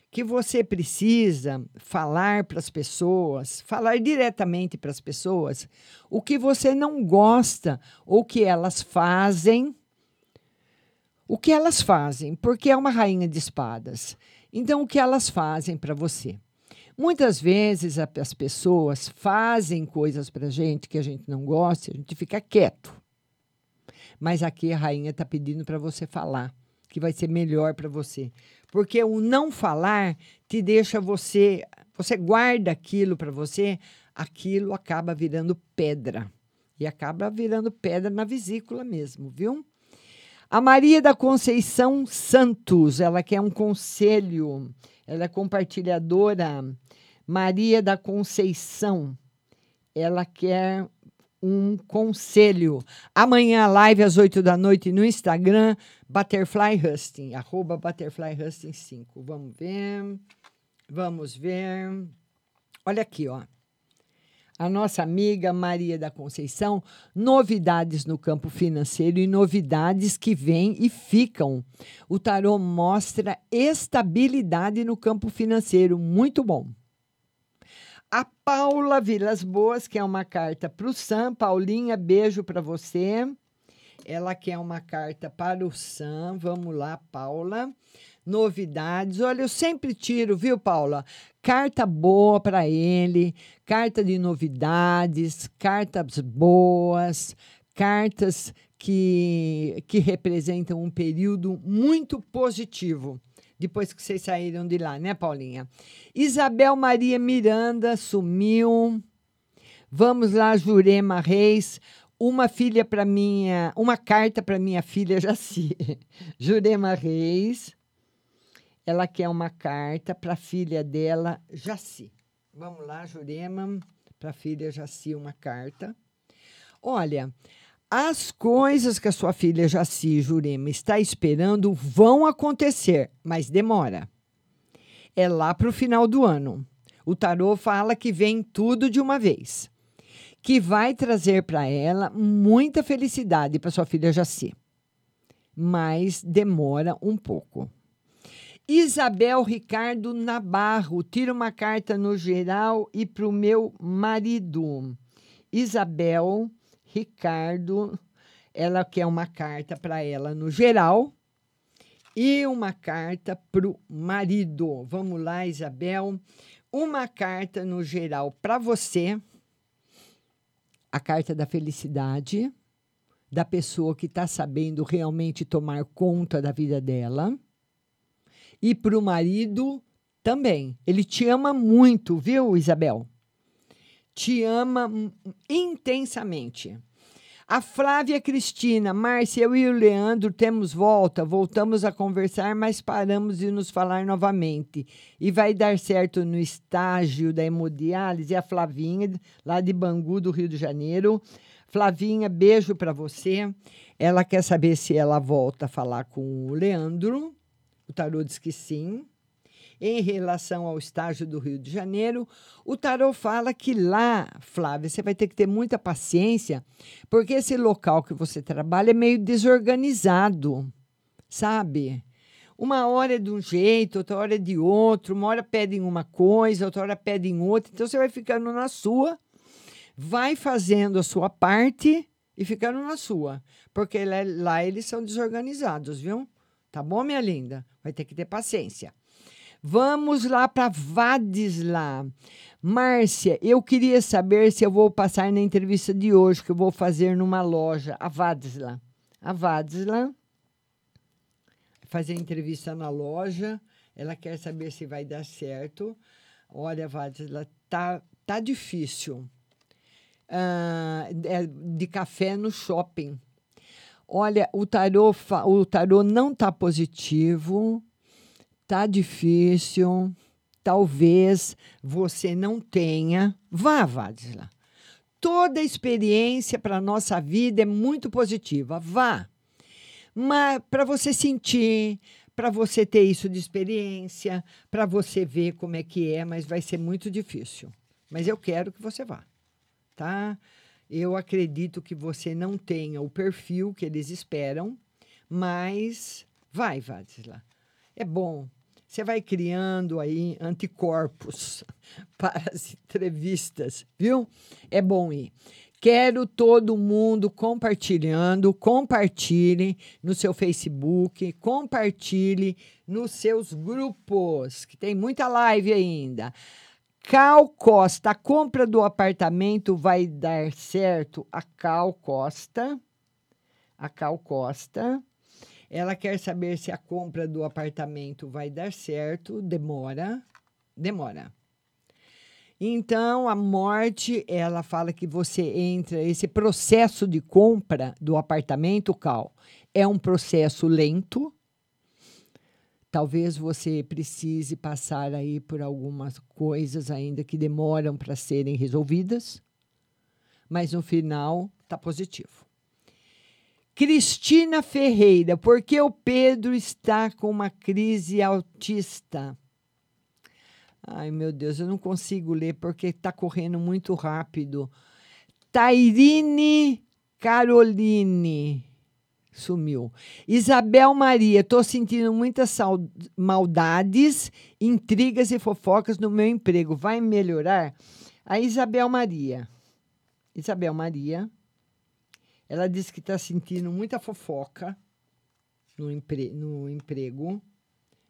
que você precisa falar para as pessoas, falar diretamente para as pessoas o que você não gosta ou que elas fazem o que elas fazem, porque é uma rainha de espadas. Então, o que elas fazem para você? Muitas vezes a- as pessoas fazem coisas para gente que a gente não gosta, a gente fica quieto. Mas aqui a rainha está pedindo para você falar, que vai ser melhor para você. Porque o não falar te deixa você, você guarda aquilo para você, aquilo acaba virando pedra. E acaba virando pedra na vesícula mesmo, viu? A Maria da Conceição Santos, ela quer um conselho, ela é compartilhadora. Maria da Conceição, ela quer um conselho. Amanhã, live às 8 da noite no Instagram, Butterfly Husting, arroba Butterfly Husting 5. Vamos ver, vamos ver. Olha aqui, ó a nossa amiga Maria da Conceição, novidades no campo financeiro e novidades que vêm e ficam. O tarô mostra estabilidade no campo financeiro, muito bom. A Paula Vilas Boas, que é uma carta para o Sam. Paulinha, beijo para você. Ela quer uma carta para o Sam. Vamos lá, Paula. Novidades. Olha, eu sempre tiro, viu, Paula? Carta boa para ele, carta de novidades, cartas boas, cartas que, que representam um período muito positivo depois que vocês saíram de lá, né, Paulinha? Isabel Maria Miranda sumiu. Vamos lá, Jurema Reis. Uma filha para minha, uma carta para minha filha [LAUGHS] Jaci. Jurema Reis. Ela quer uma carta para a filha dela, Jaci. Vamos lá, Jurema, para a filha Jaci uma carta. Olha, as coisas que a sua filha Jaci Jurema está esperando vão acontecer, mas demora. É lá para o final do ano. O tarô fala que vem tudo de uma vez, que vai trazer para ela muita felicidade para sua filha Jaci, mas demora um pouco. Isabel Ricardo Nabarro, tira uma carta no geral e para o meu marido. Isabel Ricardo, Ela quer uma carta para ela no geral e uma carta para o marido. Vamos lá, Isabel. Uma carta no geral para você. A carta da felicidade, da pessoa que está sabendo realmente tomar conta da vida dela. E para o marido também. Ele te ama muito, viu, Isabel? Te ama intensamente. A Flávia Cristina, Márcia, eu e o Leandro temos volta, voltamos a conversar, mas paramos de nos falar novamente. E vai dar certo no estágio da hemodiálise. A Flavinha, lá de Bangu, do Rio de Janeiro. Flavinha, beijo para você. Ela quer saber se ela volta a falar com o Leandro. O tarô diz que sim. Em relação ao estágio do Rio de Janeiro, o tarô fala que lá, Flávia, você vai ter que ter muita paciência, porque esse local que você trabalha é meio desorganizado, sabe? Uma hora é de um jeito, outra hora é de outro, uma hora pedem uma coisa, outra hora pedem outra, então você vai ficando na sua, vai fazendo a sua parte e ficando na sua, porque lá eles são desorganizados, viu? Tá bom, minha linda? Vai ter que ter paciência. Vamos lá para Vadisla. Márcia, eu queria saber se eu vou passar na entrevista de hoje, que eu vou fazer numa loja, a Vadisla. A Vadisla fazer entrevista na loja. Ela quer saber se vai dar certo. Olha, Vadisla, tá, tá difícil. Ah, é de café no shopping. Olha, o tarô, o tarô não tá positivo tá difícil, talvez você não tenha. Vá, Vadisla. Toda experiência para a nossa vida é muito positiva. Vá. Mas para você sentir, para você ter isso de experiência, para você ver como é que é, mas vai ser muito difícil. Mas eu quero que você vá, tá? Eu acredito que você não tenha o perfil que eles esperam, mas vai, Vadisla. É bom. Você vai criando aí anticorpos [LAUGHS] para as entrevistas, viu? É bom ir. Quero todo mundo compartilhando, compartilhe no seu Facebook, compartilhe nos seus grupos, que tem muita live ainda. Cal Costa, a compra do apartamento vai dar certo? A Cal Costa, a Cal Costa, ela quer saber se a compra do apartamento vai dar certo. Demora, demora. Então, a morte, ela fala que você entra, esse processo de compra do apartamento, Cal, é um processo lento. Talvez você precise passar aí por algumas coisas ainda que demoram para serem resolvidas, mas no final está positivo. Cristina Ferreira, por que o Pedro está com uma crise autista? Ai, meu Deus, eu não consigo ler porque está correndo muito rápido. Tairine Caroline sumiu. Isabel Maria, estou sentindo muitas maldades, intrigas e fofocas no meu emprego. Vai melhorar? A Isabel Maria. Isabel Maria. Ela disse que está sentindo muita fofoca no, empre no emprego.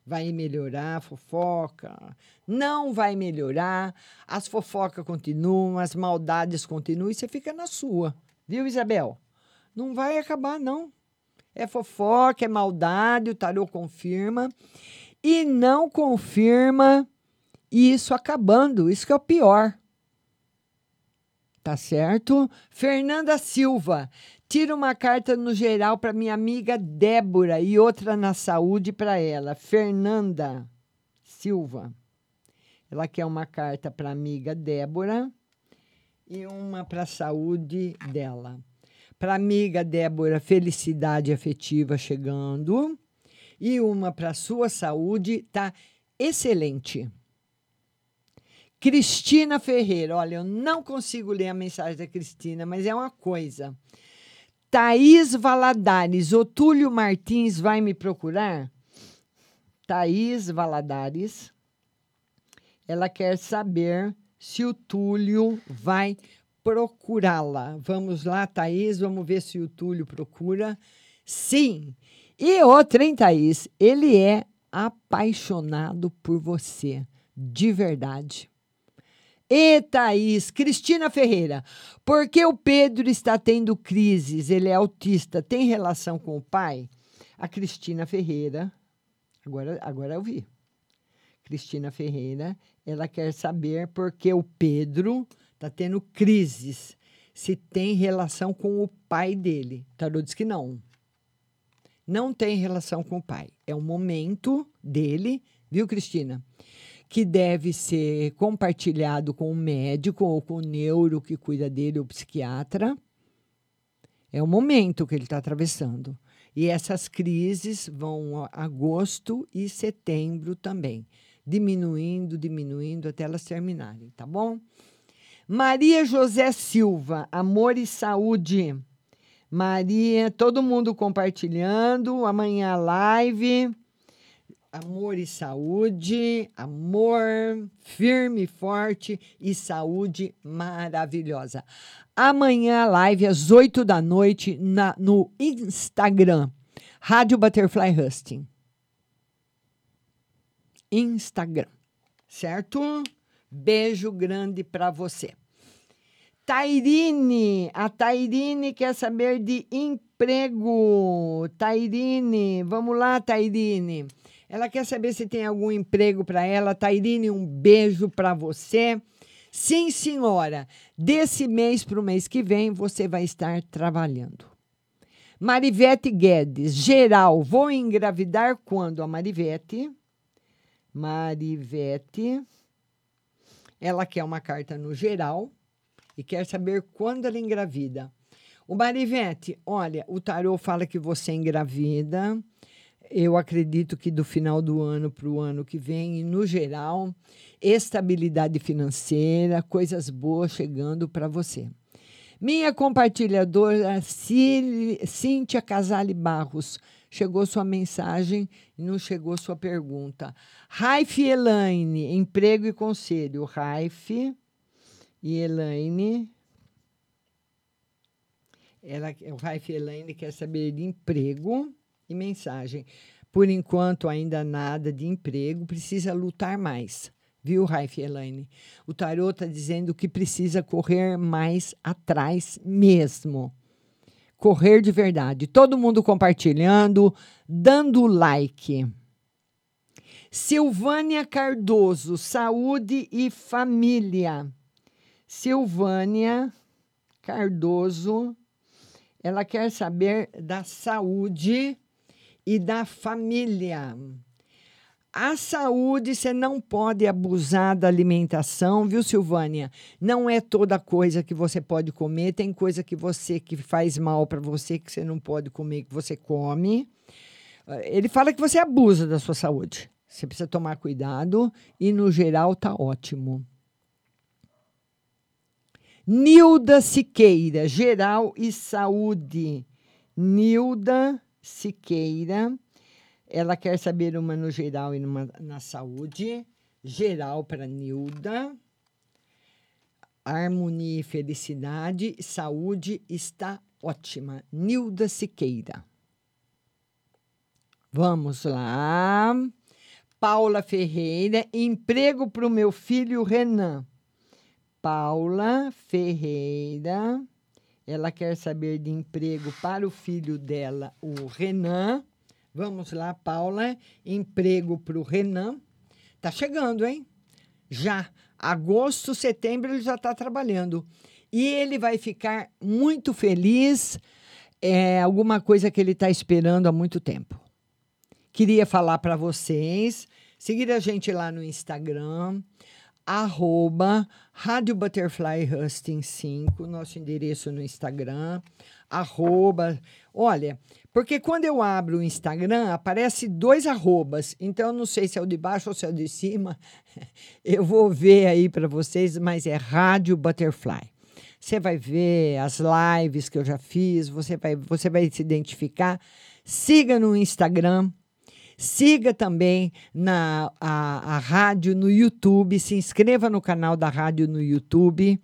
Vai melhorar a fofoca? Não vai melhorar. As fofocas continuam, as maldades continuam e você fica na sua. Viu, Isabel? Não vai acabar, não. É fofoca, é maldade, o tarô confirma. E não confirma isso acabando. Isso que é o pior. Tá certo? Fernanda Silva. Tira uma carta no geral para minha amiga Débora e outra na saúde para ela. Fernanda Silva. Ela quer uma carta para a amiga Débora e uma para a saúde dela. Para a amiga Débora, felicidade afetiva chegando. E uma para a sua saúde, tá excelente. Cristina Ferreira, olha, eu não consigo ler a mensagem da Cristina, mas é uma coisa. Thaís Valadares, Otúlio Martins vai me procurar? Thaís Valadares, ela quer saber se o Túlio vai procurá-la. Vamos lá, Thaís, vamos ver se o Túlio procura. Sim. E outra, hein, Thaís? Ele é apaixonado por você, de verdade. E Thaís, Cristina Ferreira, por que o Pedro está tendo crises? Ele é autista, tem relação com o pai? A Cristina Ferreira, agora, agora eu vi. Cristina Ferreira, ela quer saber por que o Pedro está tendo crises, se tem relação com o pai dele. Tarô diz que não. Não tem relação com o pai. É um momento dele, viu, Cristina? Que deve ser compartilhado com o médico ou com o neuro que cuida dele, o psiquiatra. É o momento que ele está atravessando. E essas crises vão agosto e setembro também, diminuindo, diminuindo até elas terminarem, tá bom? Maria José Silva, amor e saúde. Maria, todo mundo compartilhando. Amanhã live. Amor e saúde, amor firme e forte e saúde maravilhosa. Amanhã live às 8 da noite na, no Instagram, Rádio Butterfly Husting. Instagram, certo? Beijo grande para você. Tairine, a Tairine quer saber de emprego. Tairine, vamos lá, Tairine. Ela quer saber se tem algum emprego para ela. Tairine, um beijo para você. Sim, senhora. Desse mês para o mês que vem, você vai estar trabalhando. Marivete Guedes, geral, vou engravidar quando? A Marivete. Marivete. Ela quer uma carta no geral e quer saber quando ela engravida. O Marivete, olha, o tarô fala que você engravida. Eu acredito que do final do ano para o ano que vem, e no geral, estabilidade financeira, coisas boas chegando para você. Minha compartilhadora Cíntia Casale Barros, chegou sua mensagem e não chegou sua pergunta. Raif Elaine, emprego e conselho. Raif e Elaine. Ela, o Raif Elaine quer saber de emprego e mensagem. Por enquanto, ainda nada de emprego, precisa lutar mais. Viu, Raif Elaine? O tarô está dizendo que precisa correr mais atrás mesmo. Correr de verdade. Todo mundo compartilhando, dando like. Silvânia Cardoso, saúde e família. Silvânia Cardoso, ela quer saber da saúde e da família. A saúde, você não pode abusar da alimentação, viu, Silvânia? Não é toda coisa que você pode comer, tem coisa que você que faz mal para você que você não pode comer, que você come. Ele fala que você abusa da sua saúde. Você precisa tomar cuidado e no geral tá ótimo. Nilda Siqueira, Geral e Saúde. Nilda Siqueira, ela quer saber uma no geral e numa na saúde. Geral para Nilda. Harmonia e felicidade, saúde está ótima. Nilda Siqueira. Vamos lá. Paula Ferreira, emprego para o meu filho Renan. Paula Ferreira. Ela quer saber de emprego para o filho dela, o Renan. Vamos lá, Paula. Emprego para o Renan. Tá chegando, hein? Já. Agosto, setembro, ele já está trabalhando. E ele vai ficar muito feliz. É alguma coisa que ele está esperando há muito tempo. Queria falar para vocês. Seguir a gente lá no Instagram arroba Rádio Butterfly Husting 5, nosso endereço no Instagram, arroba, olha, porque quando eu abro o Instagram, aparece dois arrobas, então eu não sei se é o de baixo ou se é o de cima, [LAUGHS] eu vou ver aí para vocês, mas é Rádio Butterfly. Você vai ver as lives que eu já fiz, você vai, você vai se identificar. Siga no Instagram, Siga também na, a, a rádio no YouTube, se inscreva no canal da rádio no YouTube.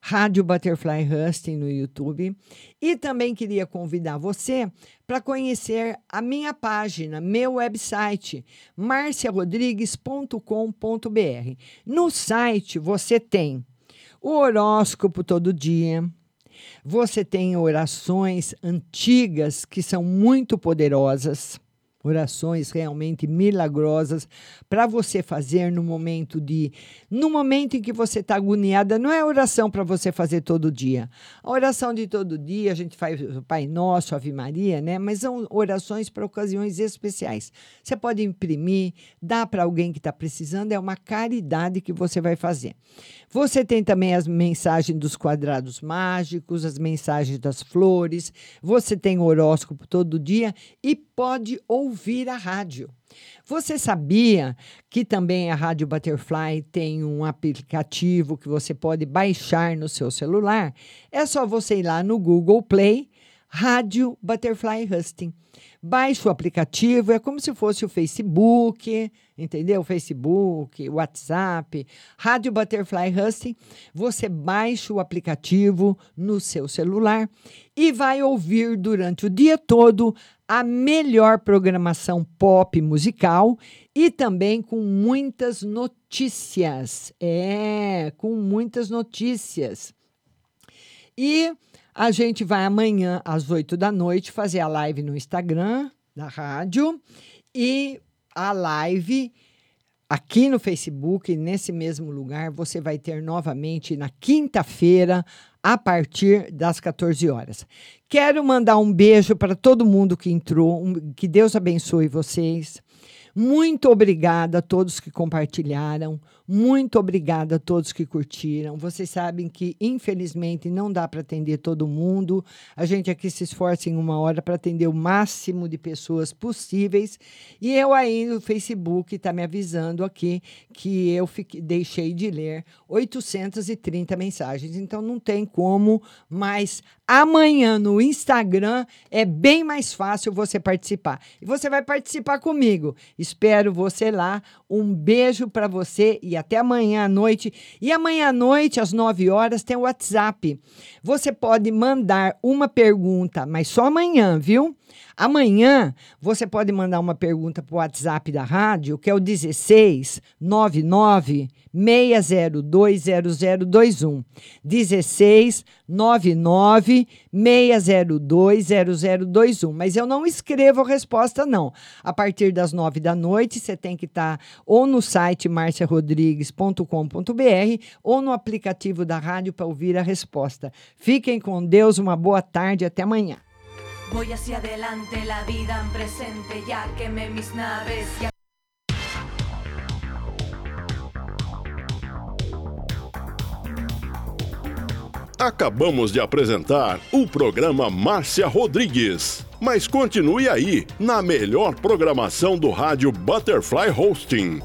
Rádio Butterfly Husting no YouTube. E também queria convidar você para conhecer a minha página, meu website, marciarodrigues.com.br. No site você tem o horóscopo todo dia. Você tem orações antigas que são muito poderosas orações realmente milagrosas para você fazer no momento de no momento em que você está agoniada não é oração para você fazer todo dia. A oração de todo dia a gente faz o Pai Nosso Ave Maria né mas são orações para ocasiões especiais. Você pode imprimir dá para alguém que está precisando é uma caridade que você vai fazer. Você tem também as mensagens dos quadrados mágicos as mensagens das flores você tem horóscopo todo dia e pode ouvir a rádio. Você sabia que também a Rádio Butterfly tem um aplicativo que você pode baixar no seu celular? É só você ir lá no Google Play, Rádio Butterfly Husting. Baixe o aplicativo, é como se fosse o Facebook, entendeu? Facebook, WhatsApp, Rádio Butterfly Husting. Você baixa o aplicativo no seu celular e vai ouvir durante o dia todo a melhor programação pop musical e também com muitas notícias. É, com muitas notícias. E a gente vai amanhã, às 8 da noite, fazer a live no Instagram da rádio e a live aqui no Facebook, nesse mesmo lugar, você vai ter novamente na quinta-feira, a partir das 14 horas. Quero mandar um beijo para todo mundo que entrou, um, que Deus abençoe vocês. Muito obrigada a todos que compartilharam. Muito obrigada a todos que curtiram. Vocês sabem que, infelizmente, não dá para atender todo mundo. A gente aqui se esforça em uma hora para atender o máximo de pessoas possíveis. E eu aí no Facebook está me avisando aqui que eu fiquei, deixei de ler 830 mensagens. Então não tem como, mas amanhã no Instagram é bem mais fácil você participar. E você vai participar comigo. Espero você lá. Um beijo para você e até amanhã à noite. E amanhã à noite, às 9 horas, tem o WhatsApp. Você pode mandar uma pergunta, mas só amanhã, viu? Amanhã você pode mandar uma pergunta para o WhatsApp da rádio, que é o 16 99 6020021. 16 99 6020021. Mas eu não escrevo a resposta, não. A partir das 9 da noite, você tem que estar tá ou no site marciarodrigues.com.br ou no aplicativo da rádio para ouvir a resposta. Fiquem com Deus, uma boa tarde, até amanhã. Voy hacia adelante, la vida en presente, ya quemé mis naves. Ya... Acabamos de apresentar o programa Márcia Rodrigues. Mas continue aí, na melhor programação do rádio Butterfly Hosting.